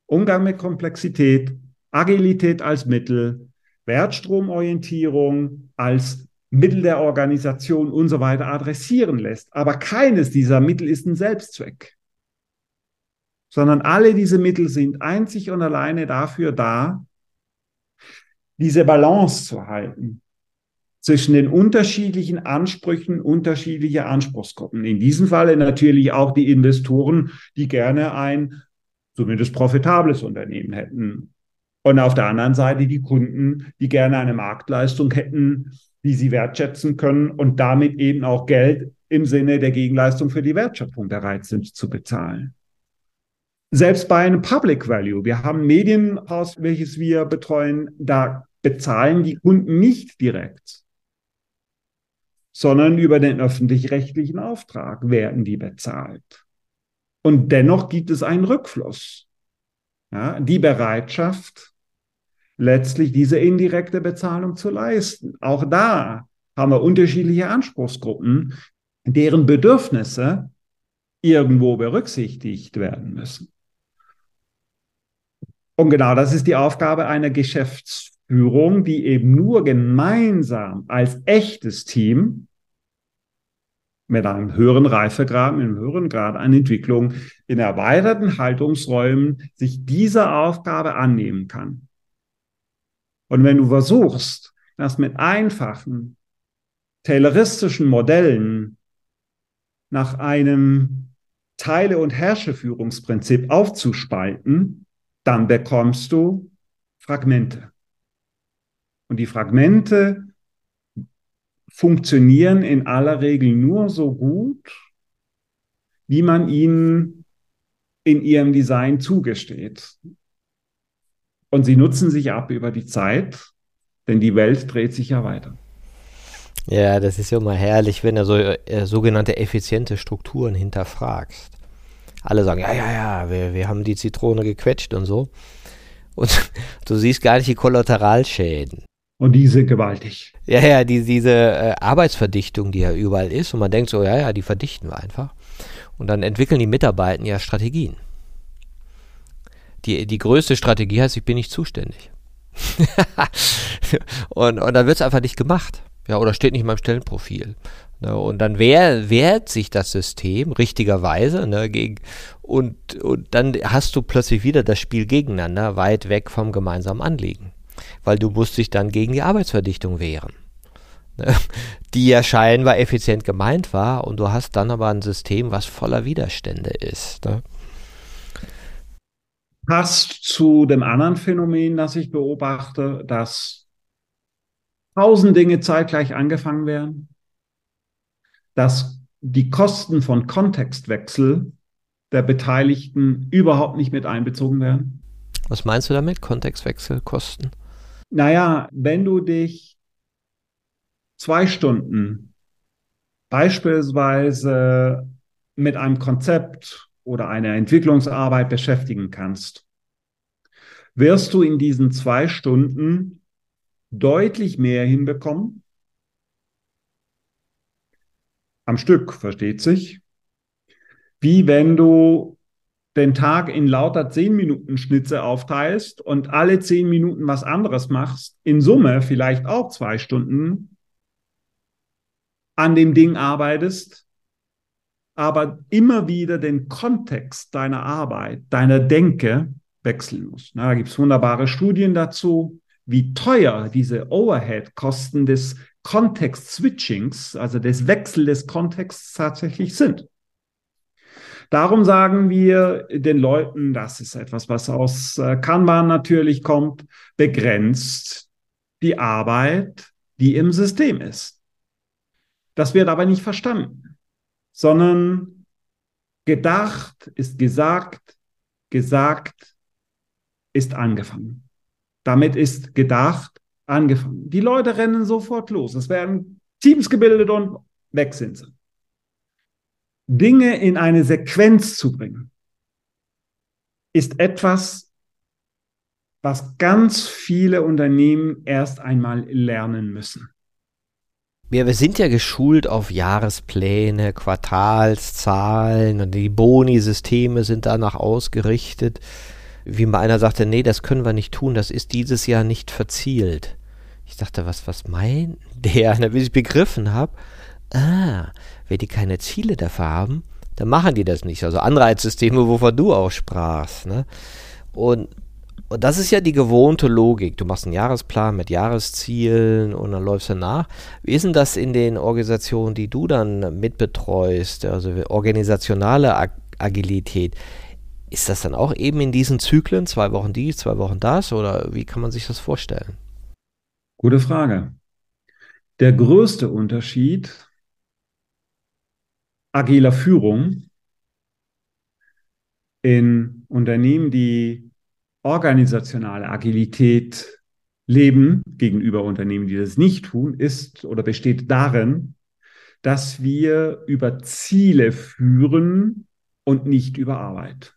Umgang mit Komplexität, Agilität als Mittel, Wertstromorientierung als Mittel der Organisation und so weiter adressieren lässt. Aber keines dieser Mittel ist ein Selbstzweck, sondern alle diese Mittel sind einzig und alleine dafür da, diese Balance zu halten zwischen den unterschiedlichen Ansprüchen unterschiedlicher Anspruchsgruppen. In diesem Falle natürlich auch die Investoren, die gerne ein zumindest profitables Unternehmen hätten. Und auf der anderen Seite die Kunden, die gerne eine Marktleistung hätten, die sie wertschätzen können und damit eben auch Geld im Sinne der Gegenleistung für die Wertschöpfung bereit sind zu bezahlen. Selbst bei einem Public Value, wir haben ein Medienhaus, welches wir betreuen, da bezahlen die Kunden nicht direkt, sondern über den öffentlich-rechtlichen Auftrag werden die bezahlt. Und dennoch gibt es einen Rückfluss. Ja, die Bereitschaft, letztlich diese indirekte Bezahlung zu leisten. Auch da haben wir unterschiedliche Anspruchsgruppen, deren Bedürfnisse irgendwo berücksichtigt werden müssen. Und genau das ist die Aufgabe einer Geschäftsführung, die eben nur gemeinsam als echtes Team mit einem höheren Reifegrad, mit einem höheren Grad an Entwicklung in erweiterten Haltungsräumen sich dieser Aufgabe annehmen kann. Und wenn du versuchst, das mit einfachen, tayloristischen Modellen nach einem Teile- und Herrscheführungsprinzip aufzuspalten, dann bekommst du Fragmente. Und die Fragmente funktionieren in aller Regel nur so gut, wie man ihnen in ihrem Design zugesteht. Und sie nutzen sich ab über die Zeit, denn die Welt dreht sich ja weiter. Ja, das ist ja immer herrlich, wenn du so äh, sogenannte effiziente Strukturen hinterfragst. Alle sagen, ja, ja, ja, wir, wir haben die Zitrone gequetscht und so. Und du siehst gar nicht die Kollateralschäden. Und diese gewaltig. Ja, ja, die, diese äh, Arbeitsverdichtung, die ja überall ist. Und man denkt so, ja, ja, die verdichten wir einfach. Und dann entwickeln die Mitarbeiter ja Strategien. Die, die größte Strategie heißt, ich bin nicht zuständig. und, und dann wird es einfach nicht gemacht. Ja, oder steht nicht in meinem Stellenprofil. Ne, und dann wehr, wehrt sich das System richtigerweise ne, gegen, und, und dann hast du plötzlich wieder das Spiel gegeneinander, weit weg vom gemeinsamen Anliegen. Weil du musst dich dann gegen die Arbeitsverdichtung wehren. Ne, die ja scheinbar effizient gemeint war und du hast dann aber ein System, was voller Widerstände ist. Ne? Passt zu dem anderen Phänomen, das ich beobachte, dass tausend Dinge zeitgleich angefangen werden, dass die Kosten von Kontextwechsel der Beteiligten überhaupt nicht mit einbezogen werden. Was meinst du damit, Kontextwechselkosten? Naja, wenn du dich zwei Stunden beispielsweise mit einem Konzept oder einer Entwicklungsarbeit beschäftigen kannst, wirst du in diesen zwei Stunden deutlich mehr hinbekommen. Am Stück, versteht sich. Wie wenn du den Tag in lauter 10 Minuten Schnitze aufteilst und alle 10 Minuten was anderes machst, in Summe vielleicht auch zwei Stunden an dem Ding arbeitest, aber immer wieder den Kontext deiner Arbeit, deiner Denke wechseln musst. Na, da gibt es wunderbare Studien dazu wie teuer diese Overhead-Kosten des Kontext-Switchings, also des Wechsel des Kontexts tatsächlich sind. Darum sagen wir den Leuten, das ist etwas, was aus äh, Kanban natürlich kommt, begrenzt die Arbeit, die im System ist. Das wird aber nicht verstanden, sondern gedacht ist gesagt, gesagt ist angefangen. Damit ist gedacht, angefangen. Die Leute rennen sofort los. Es werden Teams gebildet und weg sind sie. Dinge in eine Sequenz zu bringen, ist etwas, was ganz viele Unternehmen erst einmal lernen müssen. Wir, wir sind ja geschult auf Jahrespläne, Quartalszahlen und die Boni-Systeme sind danach ausgerichtet wie mal einer sagte, nee, das können wir nicht tun, das ist dieses Jahr nicht verzielt. Ich dachte, was, was meint der? Bis ich begriffen habe, ah, wenn die keine Ziele dafür haben, dann machen die das nicht. Also Anreizsysteme, wovon du auch sprachst. Ne? Und, und das ist ja die gewohnte Logik. Du machst einen Jahresplan mit Jahreszielen und dann läufst du nach. Wie ist denn das in den Organisationen, die du dann mitbetreust, also organisationale Ag Agilität? Ist das dann auch eben in diesen Zyklen, zwei Wochen dies, zwei Wochen das, oder wie kann man sich das vorstellen? Gute Frage. Der größte Unterschied agiler Führung in Unternehmen, die organisationale Agilität leben, gegenüber Unternehmen, die das nicht tun, ist oder besteht darin, dass wir über Ziele führen und nicht über Arbeit.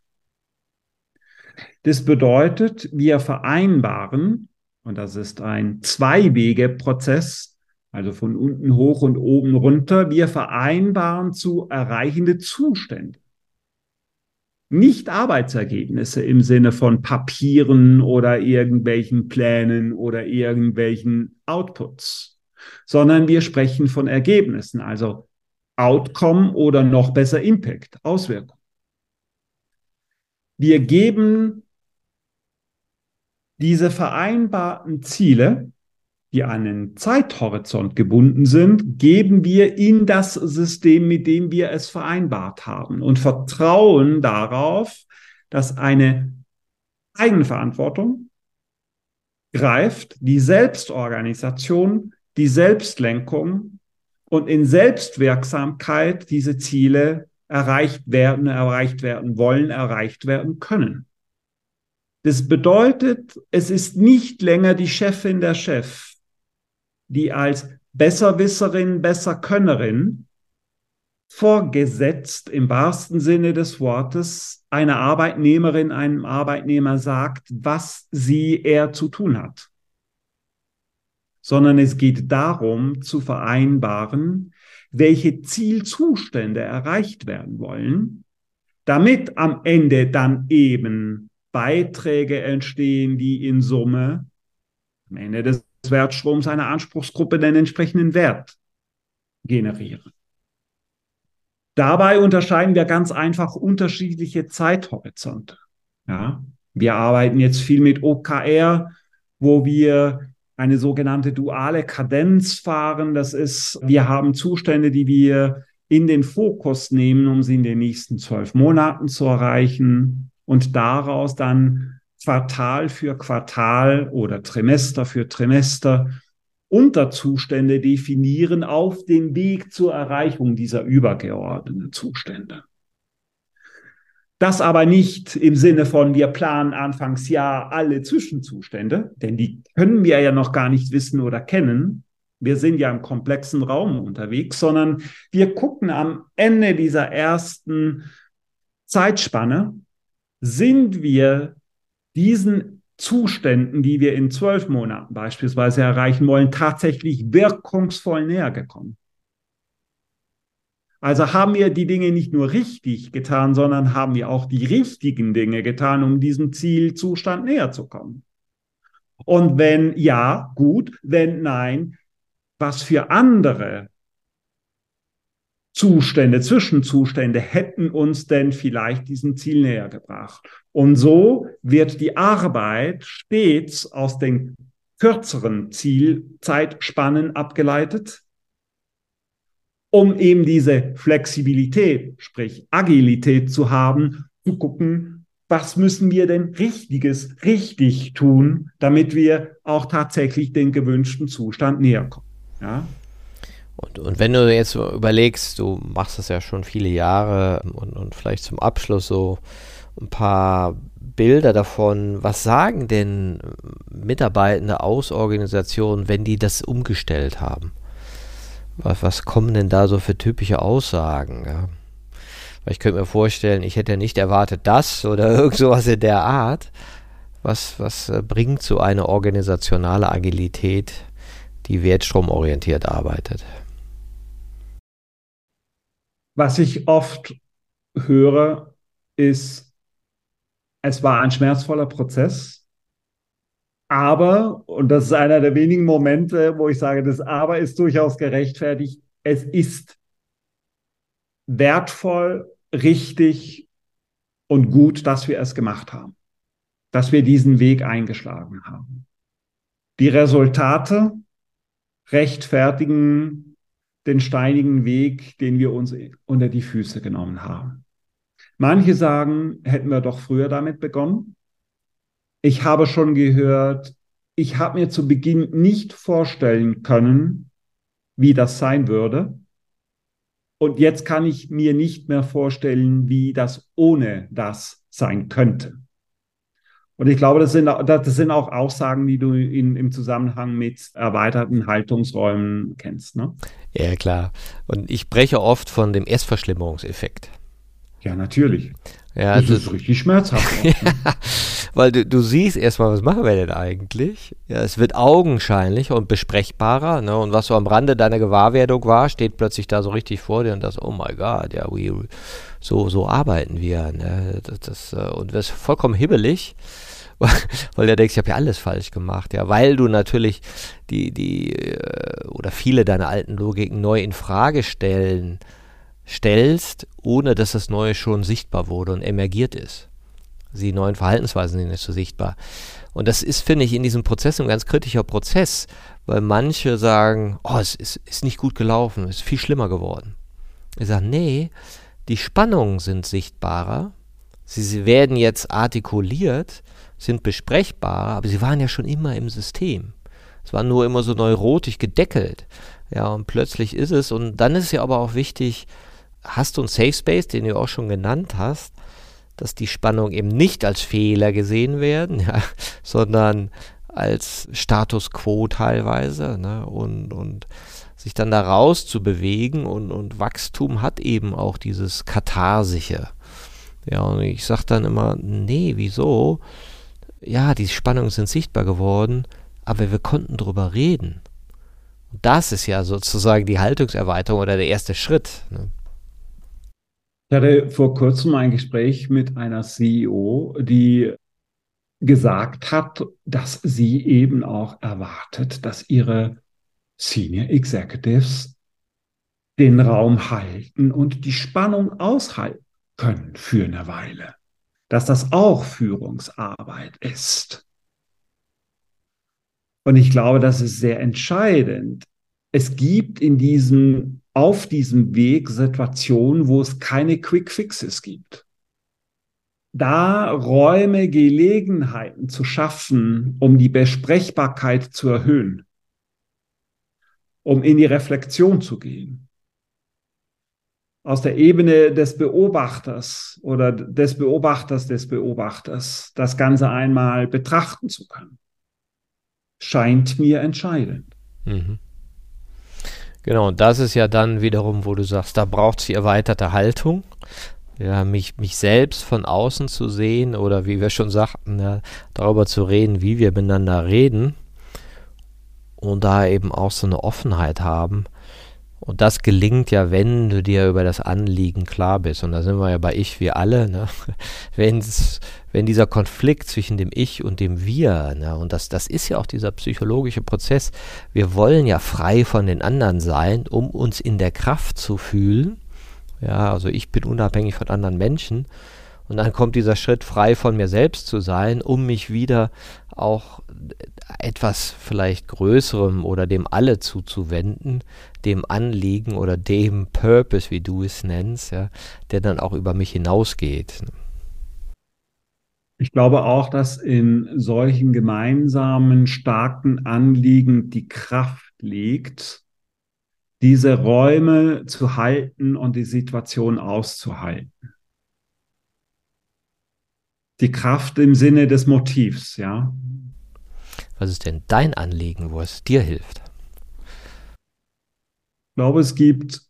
Das bedeutet, wir vereinbaren, und das ist ein Zwei-Wege-Prozess, also von unten hoch und oben runter, wir vereinbaren zu erreichende Zustände. Nicht Arbeitsergebnisse im Sinne von Papieren oder irgendwelchen Plänen oder irgendwelchen Outputs, sondern wir sprechen von Ergebnissen, also Outcome oder noch besser Impact, Auswirkung. Wir geben diese vereinbarten Ziele, die an einen Zeithorizont gebunden sind, geben wir in das System, mit dem wir es vereinbart haben und vertrauen darauf, dass eine Eigenverantwortung greift, die Selbstorganisation, die Selbstlenkung und in Selbstwirksamkeit diese Ziele erreicht werden, erreicht werden wollen, erreicht werden können. Das bedeutet, es ist nicht länger die Chefin der Chef, die als Besserwisserin, Besserkönnerin vorgesetzt im wahrsten Sinne des Wortes eine Arbeitnehmerin einem Arbeitnehmer sagt, was sie er zu tun hat, sondern es geht darum zu vereinbaren, welche Zielzustände erreicht werden wollen, damit am Ende dann eben Beiträge entstehen, die in Summe am Ende des Wertstroms einer Anspruchsgruppe den entsprechenden Wert generieren. Dabei unterscheiden wir ganz einfach unterschiedliche Zeithorizonte. Ja, wir arbeiten jetzt viel mit OKR, wo wir eine sogenannte duale Kadenz fahren. Das ist, wir haben Zustände, die wir in den Fokus nehmen, um sie in den nächsten zwölf Monaten zu erreichen und daraus dann Quartal für Quartal oder Trimester für Trimester Unterzustände definieren auf dem Weg zur Erreichung dieser übergeordneten Zustände. Das aber nicht im Sinne von, wir planen Anfangsjahr alle Zwischenzustände, denn die können wir ja noch gar nicht wissen oder kennen. Wir sind ja im komplexen Raum unterwegs, sondern wir gucken am Ende dieser ersten Zeitspanne, sind wir diesen Zuständen, die wir in zwölf Monaten beispielsweise erreichen wollen, tatsächlich wirkungsvoll näher gekommen. Also haben wir die Dinge nicht nur richtig getan, sondern haben wir auch die richtigen Dinge getan, um diesem Zielzustand näher zu kommen. Und wenn ja, gut, wenn nein, was für andere Zustände, Zwischenzustände hätten uns denn vielleicht diesem Ziel näher gebracht. Und so wird die Arbeit stets aus den kürzeren Zielzeitspannen abgeleitet, um eben diese Flexibilität, sprich Agilität zu haben, zu gucken, was müssen wir denn Richtiges richtig tun, damit wir auch tatsächlich den gewünschten Zustand näher kommen. Ja? Und, und wenn du jetzt überlegst, du machst das ja schon viele Jahre und, und vielleicht zum Abschluss so ein paar Bilder davon, was sagen denn Mitarbeitende aus Organisationen, wenn die das umgestellt haben? Was, was kommen denn da so für typische Aussagen? Ja? Weil ich könnte mir vorstellen, ich hätte ja nicht erwartet das oder irgend sowas in der Art. Was, was äh, bringt so eine organisationale Agilität, die wertstromorientiert arbeitet? Was ich oft höre, ist, es war ein schmerzvoller Prozess, aber, und das ist einer der wenigen Momente, wo ich sage, das Aber ist durchaus gerechtfertigt, es ist wertvoll, richtig und gut, dass wir es gemacht haben, dass wir diesen Weg eingeschlagen haben. Die Resultate rechtfertigen den steinigen Weg, den wir uns unter die Füße genommen haben. Manche sagen, hätten wir doch früher damit begonnen. Ich habe schon gehört, ich habe mir zu Beginn nicht vorstellen können, wie das sein würde. Und jetzt kann ich mir nicht mehr vorstellen, wie das ohne das sein könnte. Und ich glaube, das sind, das sind auch Aussagen, die du in, im Zusammenhang mit erweiterten Haltungsräumen kennst. Ne? Ja, klar. Und ich spreche oft von dem Erstverschlimmerungseffekt. Ja, natürlich. Ja, das, das ist richtig schmerzhaft. ja, weil du, du siehst erstmal, was machen wir denn eigentlich? Ja, es wird augenscheinlicher und besprechbarer. Ne? Und was so am Rande deiner Gewahrwerdung war, steht plötzlich da so richtig vor dir und das, oh my God, ja, we, so, so arbeiten wir. Ne? Das, das, äh, und das ist vollkommen hibbelig. weil der denkst, ich habe ja alles falsch gemacht, ja, weil du natürlich die, die äh, oder viele deiner alten Logiken neu in Frage stellen, stellst, ohne dass das Neue schon sichtbar wurde und emergiert ist. Die neuen Verhaltensweisen sind nicht so sichtbar. Und das ist, finde ich, in diesem Prozess ein ganz kritischer Prozess, weil manche sagen, oh, es ist, ist nicht gut gelaufen, es ist viel schlimmer geworden. Ich sage, nee, die Spannungen sind sichtbarer, sie, sie werden jetzt artikuliert, sind besprechbar, aber sie waren ja schon immer im System. Es war nur immer so neurotisch gedeckelt. Ja, und plötzlich ist es, und dann ist es ja aber auch wichtig, hast du einen Safe Space, den du auch schon genannt hast, dass die Spannungen eben nicht als Fehler gesehen werden, ja, sondern als Status quo teilweise ne? und, und sich dann da raus zu bewegen und, und Wachstum hat eben auch dieses Katharsische. Ja, und ich sage dann immer, nee, wieso? Ja, die Spannungen sind sichtbar geworden, aber wir konnten drüber reden. Und das ist ja sozusagen die Haltungserweiterung oder der erste Schritt. Ne? Ich hatte vor kurzem ein Gespräch mit einer CEO, die gesagt hat, dass sie eben auch erwartet, dass ihre Senior Executives den Raum halten und die Spannung aushalten können für eine Weile. Dass das auch Führungsarbeit ist. Und ich glaube, das ist sehr entscheidend. Es gibt in diesem, auf diesem Weg Situationen, wo es keine Quick Fixes gibt. Da Räume, Gelegenheiten zu schaffen, um die Besprechbarkeit zu erhöhen, um in die Reflexion zu gehen. Aus der Ebene des Beobachters oder des Beobachters des Beobachters das Ganze einmal betrachten zu können scheint mir entscheidend. Mhm. Genau, und das ist ja dann wiederum, wo du sagst, da braucht es die erweiterte Haltung. Ja, mich, mich selbst von außen zu sehen oder wie wir schon sagten, ja, darüber zu reden, wie wir miteinander reden und da eben auch so eine Offenheit haben. Und das gelingt ja, wenn du dir über das Anliegen klar bist. Und da sind wir ja bei Ich, wir alle. Ne? Wenn's, wenn dieser Konflikt zwischen dem Ich und dem Wir, ne? und das, das ist ja auch dieser psychologische Prozess, wir wollen ja frei von den anderen sein, um uns in der Kraft zu fühlen. Ja, also ich bin unabhängig von anderen Menschen. Und dann kommt dieser Schritt, frei von mir selbst zu sein, um mich wieder auch etwas vielleicht Größerem oder dem Alle zuzuwenden, dem Anliegen oder dem Purpose, wie du es nennst, ja, der dann auch über mich hinausgeht. Ich glaube auch, dass in solchen gemeinsamen, starken Anliegen die Kraft liegt, diese Räume zu halten und die Situation auszuhalten. Die Kraft im Sinne des Motivs, ja. Was ist denn dein Anliegen, wo es dir hilft? Ich glaube, es gibt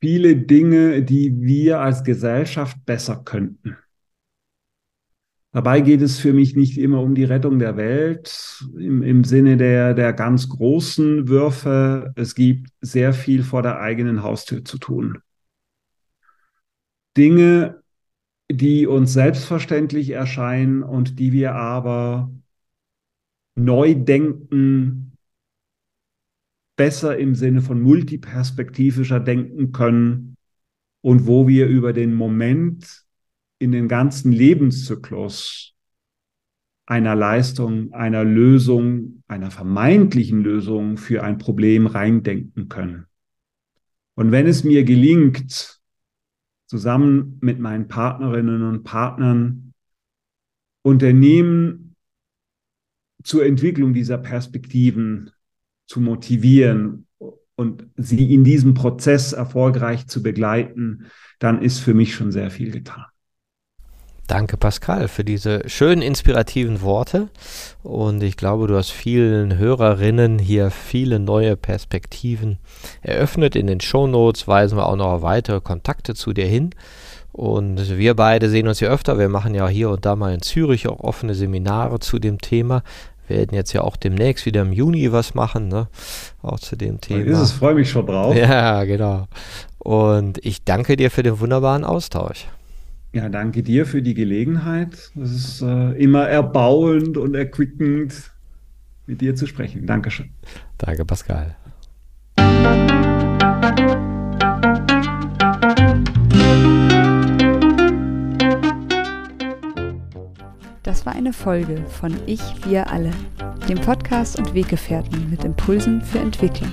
viele Dinge, die wir als Gesellschaft besser könnten. Dabei geht es für mich nicht immer um die Rettung der Welt im, im Sinne der, der ganz großen Würfe. Es gibt sehr viel vor der eigenen Haustür zu tun. Dinge, die uns selbstverständlich erscheinen und die wir aber neu denken, besser im Sinne von multiperspektivischer denken können und wo wir über den Moment in den ganzen Lebenszyklus einer Leistung, einer Lösung, einer vermeintlichen Lösung für ein Problem reindenken können. Und wenn es mir gelingt, zusammen mit meinen Partnerinnen und Partnern Unternehmen zur Entwicklung dieser Perspektiven zu motivieren und sie in diesem Prozess erfolgreich zu begleiten, dann ist für mich schon sehr viel getan. Danke, Pascal, für diese schönen, inspirativen Worte. Und ich glaube, du hast vielen Hörerinnen hier viele neue Perspektiven eröffnet. In den Shownotes weisen wir auch noch weitere Kontakte zu dir hin. Und wir beide sehen uns ja öfter. Wir machen ja hier und da mal in Zürich auch offene Seminare zu dem Thema. Wir werden jetzt ja auch demnächst wieder im Juni was machen, ne? Auch zu dem Thema. Ist es, freue mich schon drauf. Ja, genau. Und ich danke dir für den wunderbaren Austausch. Ja, danke dir für die Gelegenheit. Es ist äh, immer erbauend und erquickend, mit dir zu sprechen. Dankeschön. Danke, Pascal. Das war eine Folge von Ich, wir alle, dem Podcast und Weggefährten mit Impulsen für Entwicklung.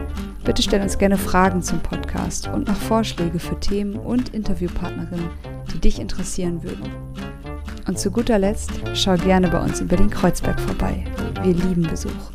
Bitte stell uns gerne Fragen zum Podcast und nach Vorschläge für Themen und Interviewpartnerinnen, die dich interessieren würden. Und zu guter Letzt schau gerne bei uns in Berlin-Kreuzberg vorbei. Wir lieben Besuch.